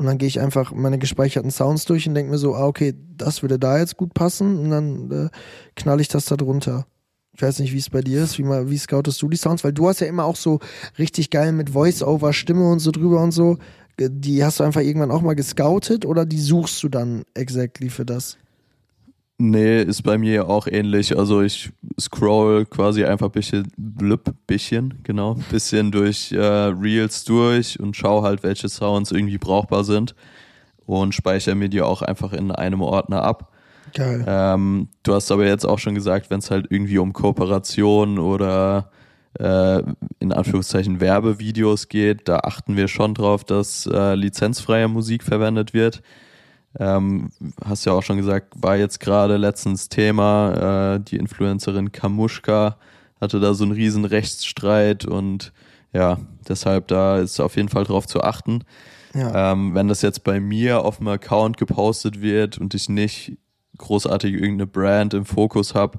Und dann gehe ich einfach meine gespeicherten Sounds durch und denke mir so, ah, okay, das würde da jetzt gut passen und dann äh, knall ich das da drunter. Ich weiß nicht, wie es bei dir ist, wie, mal, wie scoutest du die Sounds? Weil du hast ja immer auch so richtig geil mit Voice-Over, Stimme und so drüber und so. Die hast du einfach irgendwann auch mal gescoutet oder die suchst du dann exactly für das? Nee, ist bei mir auch ähnlich. Also ich scroll quasi einfach bisschen, blub, bisschen, genau, bisschen durch äh, Reels durch und schaue halt, welche Sounds irgendwie brauchbar sind und speichere mir die auch einfach in einem Ordner ab. Geil. Ähm, du hast aber jetzt auch schon gesagt, wenn es halt irgendwie um Kooperation oder äh, in Anführungszeichen Werbevideos geht, da achten wir schon drauf, dass äh, lizenzfreie Musik verwendet wird. Ähm, hast ja auch schon gesagt, war jetzt gerade letztens Thema. Äh, die Influencerin Kamuschka hatte da so einen riesen Rechtsstreit und ja, deshalb da ist auf jeden Fall drauf zu achten. Ja. Ähm, wenn das jetzt bei mir auf dem Account gepostet wird und ich nicht großartig irgendeine Brand im Fokus habe,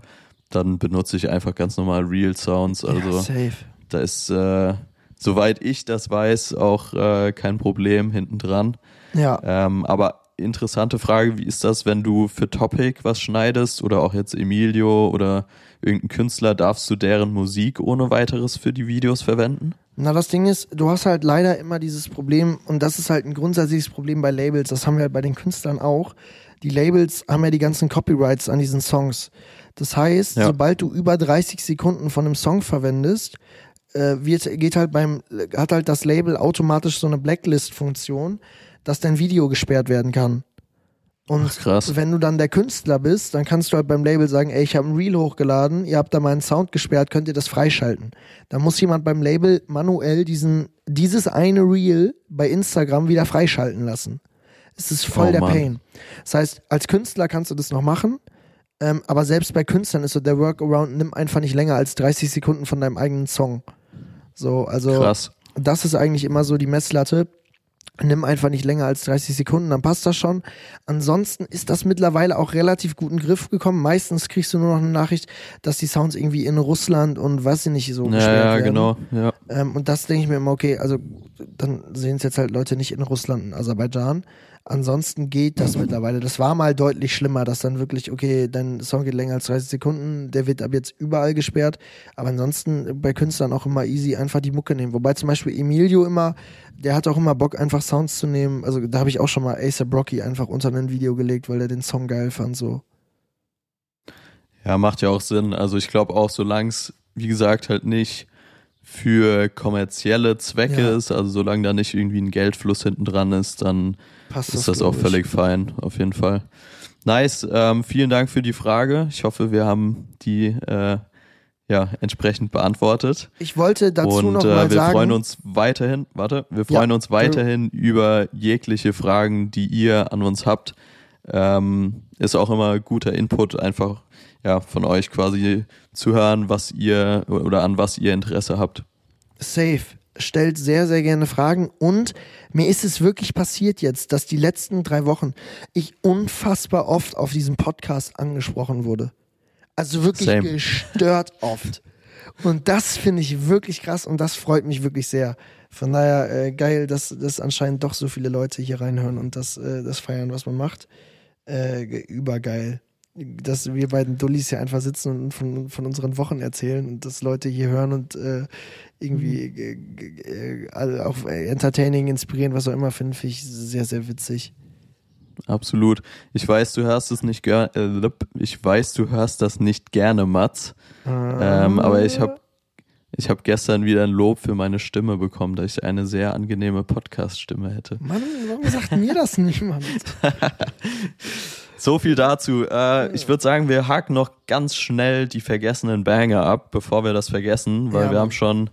dann benutze ich einfach ganz normal Real Sounds. Also ja, da ist, äh, soweit ich das weiß, auch äh, kein Problem hinten dran. Ja. Ähm, aber interessante Frage, wie ist das, wenn du für Topic was schneidest oder auch jetzt Emilio oder irgendein Künstler, darfst du deren Musik ohne weiteres für die Videos verwenden? Na, das Ding ist, du hast halt leider immer dieses Problem, und das ist halt ein grundsätzliches Problem bei Labels, das haben wir halt bei den Künstlern auch. Die Labels haben ja die ganzen Copyrights an diesen Songs. Das heißt, Ja. sobald du über 30 Sekunden von einem Song verwendest, äh, wird, geht halt beim, hat halt das Label automatisch so eine Blacklist-Funktion, dass dein Video gesperrt werden kann. Und Ach, wenn du dann der Künstler bist, dann kannst du halt beim Label sagen, ey, ich habe ein Reel hochgeladen, ihr habt da meinen Sound gesperrt, könnt ihr das freischalten. Dann muss jemand beim Label manuell diesen, dieses eine Reel bei Instagram wieder freischalten lassen. Es ist voll Oh, der Mann. Pain. Das heißt, als Künstler kannst du das noch machen, ähm, aber selbst bei Künstlern ist so der Workaround, nimm einfach nicht länger als 30 Sekunden von deinem eigenen Song. So, also Krass. das ist eigentlich immer so die Messlatte. Nimm einfach nicht länger als 30 Sekunden, dann passt das schon. Ansonsten ist das mittlerweile auch relativ gut in den Griff gekommen. Meistens kriegst du nur noch eine Nachricht, dass die Sounds irgendwie in Russland und was sie nicht so Ja, gesperrt ja, werden. genau. Ja. Ähm, und das denke ich mir immer, okay, also dann sehen es jetzt halt Leute nicht in Russland und Aserbaidschan. Ansonsten geht das mittlerweile. Das war mal deutlich schlimmer, dass dann wirklich, okay, dein Song geht länger als 30 Sekunden, der wird ab jetzt überall gesperrt. Aber ansonsten bei Künstlern auch immer easy einfach die Mucke nehmen. Wobei zum Beispiel Emilio immer, der hat auch immer Bock, einfach Sounds zu nehmen. Also da habe ich auch schon mal ASAP Rocky einfach unter ein Video gelegt, weil er den Song geil fand. So. Ja, macht ja auch Sinn. Also ich glaube auch, solange es, wie gesagt, halt nicht für kommerzielle Zwecke Ja. ist, also solange da nicht irgendwie ein Geldfluss hinten dran ist, dann Passt ist das auch glaub ich. völlig fein, auf jeden Fall. Nice, ähm, vielen Dank für die Frage. Ich hoffe, wir haben die äh, ja entsprechend beantwortet. Ich wollte dazu Und noch äh, mal wir sagen. freuen uns weiterhin, warte, wir freuen Ja, uns weiterhin über jegliche Fragen, die ihr an uns habt. Ähm, ist auch immer guter Input, einfach ja von euch quasi zu hören, was ihr oder an was ihr Interesse habt. Safe. Stellt sehr, sehr gerne Fragen. Und mir ist es wirklich passiert jetzt, dass die letzten drei Wochen ich unfassbar oft auf diesem Podcast angesprochen wurde. Also wirklich Same. gestört oft. Und das finde ich wirklich krass und das freut mich wirklich sehr. Von daher äh, geil, dass, dass anscheinend doch so viele Leute hier reinhören und das, äh, das feiern, was man macht. Äh, übergeil. Dass wir beiden Dullis hier einfach sitzen und von, von unseren Wochen erzählen und dass Leute hier hören und äh, irgendwie äh, äh, alle auch entertaining, inspirieren, was auch immer, finde ich sehr, sehr witzig. Absolut. Ich weiß, du hörst es nicht gerne. Äh, ich weiß, du hörst das nicht gerne, Mats. Ähm, aber ich habe ich hab gestern wieder ein Lob für meine Stimme bekommen, dass ich eine sehr angenehme Podcast-Stimme hätte. Mann, warum sagt mir das niemand? So viel dazu. Äh, ich würde sagen, wir haken noch ganz schnell die vergessenen Banger ab, bevor wir das vergessen, weil Ja, wir haben schon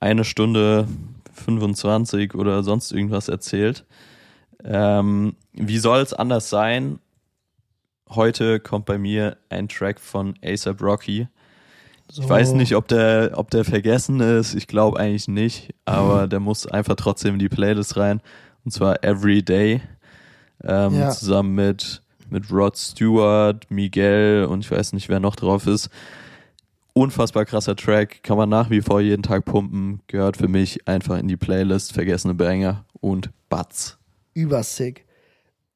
eine Stunde 25 oder sonst irgendwas erzählt. Ähm, wie soll es anders sein? Heute kommt bei mir ein Track von ASAP Rocky. So. Ich weiß nicht, ob der, ob der vergessen ist. Ich glaube eigentlich nicht, aber der muss einfach trotzdem in die Playlist rein. Und zwar Every Day. Ähm, Ja. Zusammen mit, mit Rod Stewart, Miguel und ich weiß nicht, wer noch drauf ist. Unfassbar krasser Track, kann man nach wie vor jeden Tag pumpen. Gehört für mich einfach in die Playlist Vergessene Banger und Batz. übersick.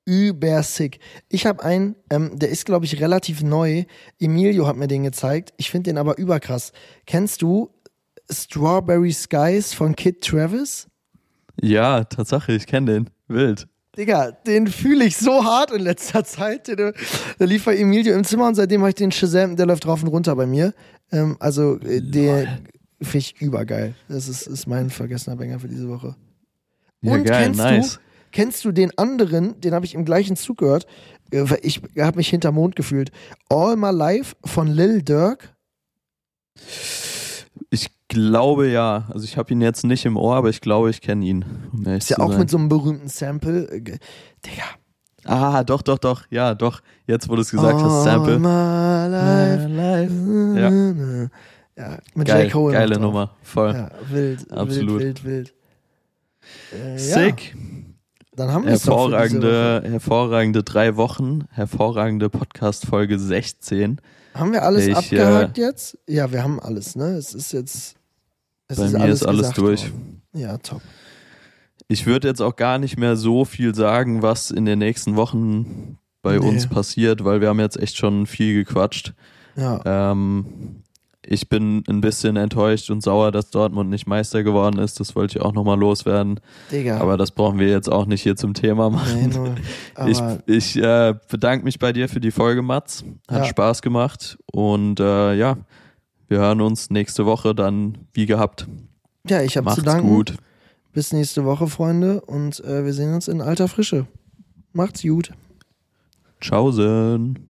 Übersick. Ich habe einen, ähm, der ist, glaube ich, relativ neu. Emilio hat mir den gezeigt. Ich finde den aber überkrass. Kennst du Strawberry Skies von Kid Travis? Ja, Tatsache, ich kenne den. Wild. Digga, den fühle ich so hart in letzter Zeit. Der, der lief bei Emilio im Zimmer und seitdem habe ich den Shazam, der läuft rauf und runter bei mir. Ähm, also, äh, der finde ich übergeil. Das ist, ist mein vergessener Banger für diese Woche. Ja, und geil, kennst nice. du, kennst du den anderen, den habe ich im gleichen Zug gehört, äh, weil ich habe mich hinter Mond gefühlt. All My Life von Lil Durk. Ich glaube ja. Also ich habe ihn jetzt nicht im Ohr, aber ich glaube, ich kenne ihn. Um Ist ja auch sein. mit so einem berühmten Sample. Äh, Digga. Ah, doch, doch, doch. Ja, doch. Jetzt, wo du es gesagt hast, All Sample. My Life. Ja. Ja, mit Geil, J. Cole. geile. Nummer. Voll. Ja, wild, Absolut. wild, wild, wild. Äh, Sick. Ja, dann haben wir Hervorragende, hervorragende drei Wochen. Hervorragende Podcast-Folge 16. Woche. Haben wir alles Ich, äh, abgehakt jetzt? Ja, wir haben alles, ne? Es ist jetzt. Es Bei mir ist alles durch. worden. Ja, top. Ich würde jetzt auch gar nicht mehr so viel sagen, was in den nächsten Wochen bei Nee. uns passiert, weil wir haben jetzt echt schon viel gequatscht. Ja. Ähm, ich bin ein bisschen enttäuscht und sauer, dass Dortmund nicht Meister geworden ist. Das wollte ich auch nochmal loswerden. Digga. Aber das brauchen wir jetzt auch nicht hier zum Thema nee, machen. nur, Ich, ich äh, bedanke mich bei dir für die Folge, Mats. Hat Ja. Spaß gemacht. Und äh, ja, wir hören uns nächste Woche dann wie gehabt. ja, ich habe zu danken. gut. Bis nächste Woche, Freunde. Und äh, wir sehen uns in alter Frische. Macht's gut. Tschaußen.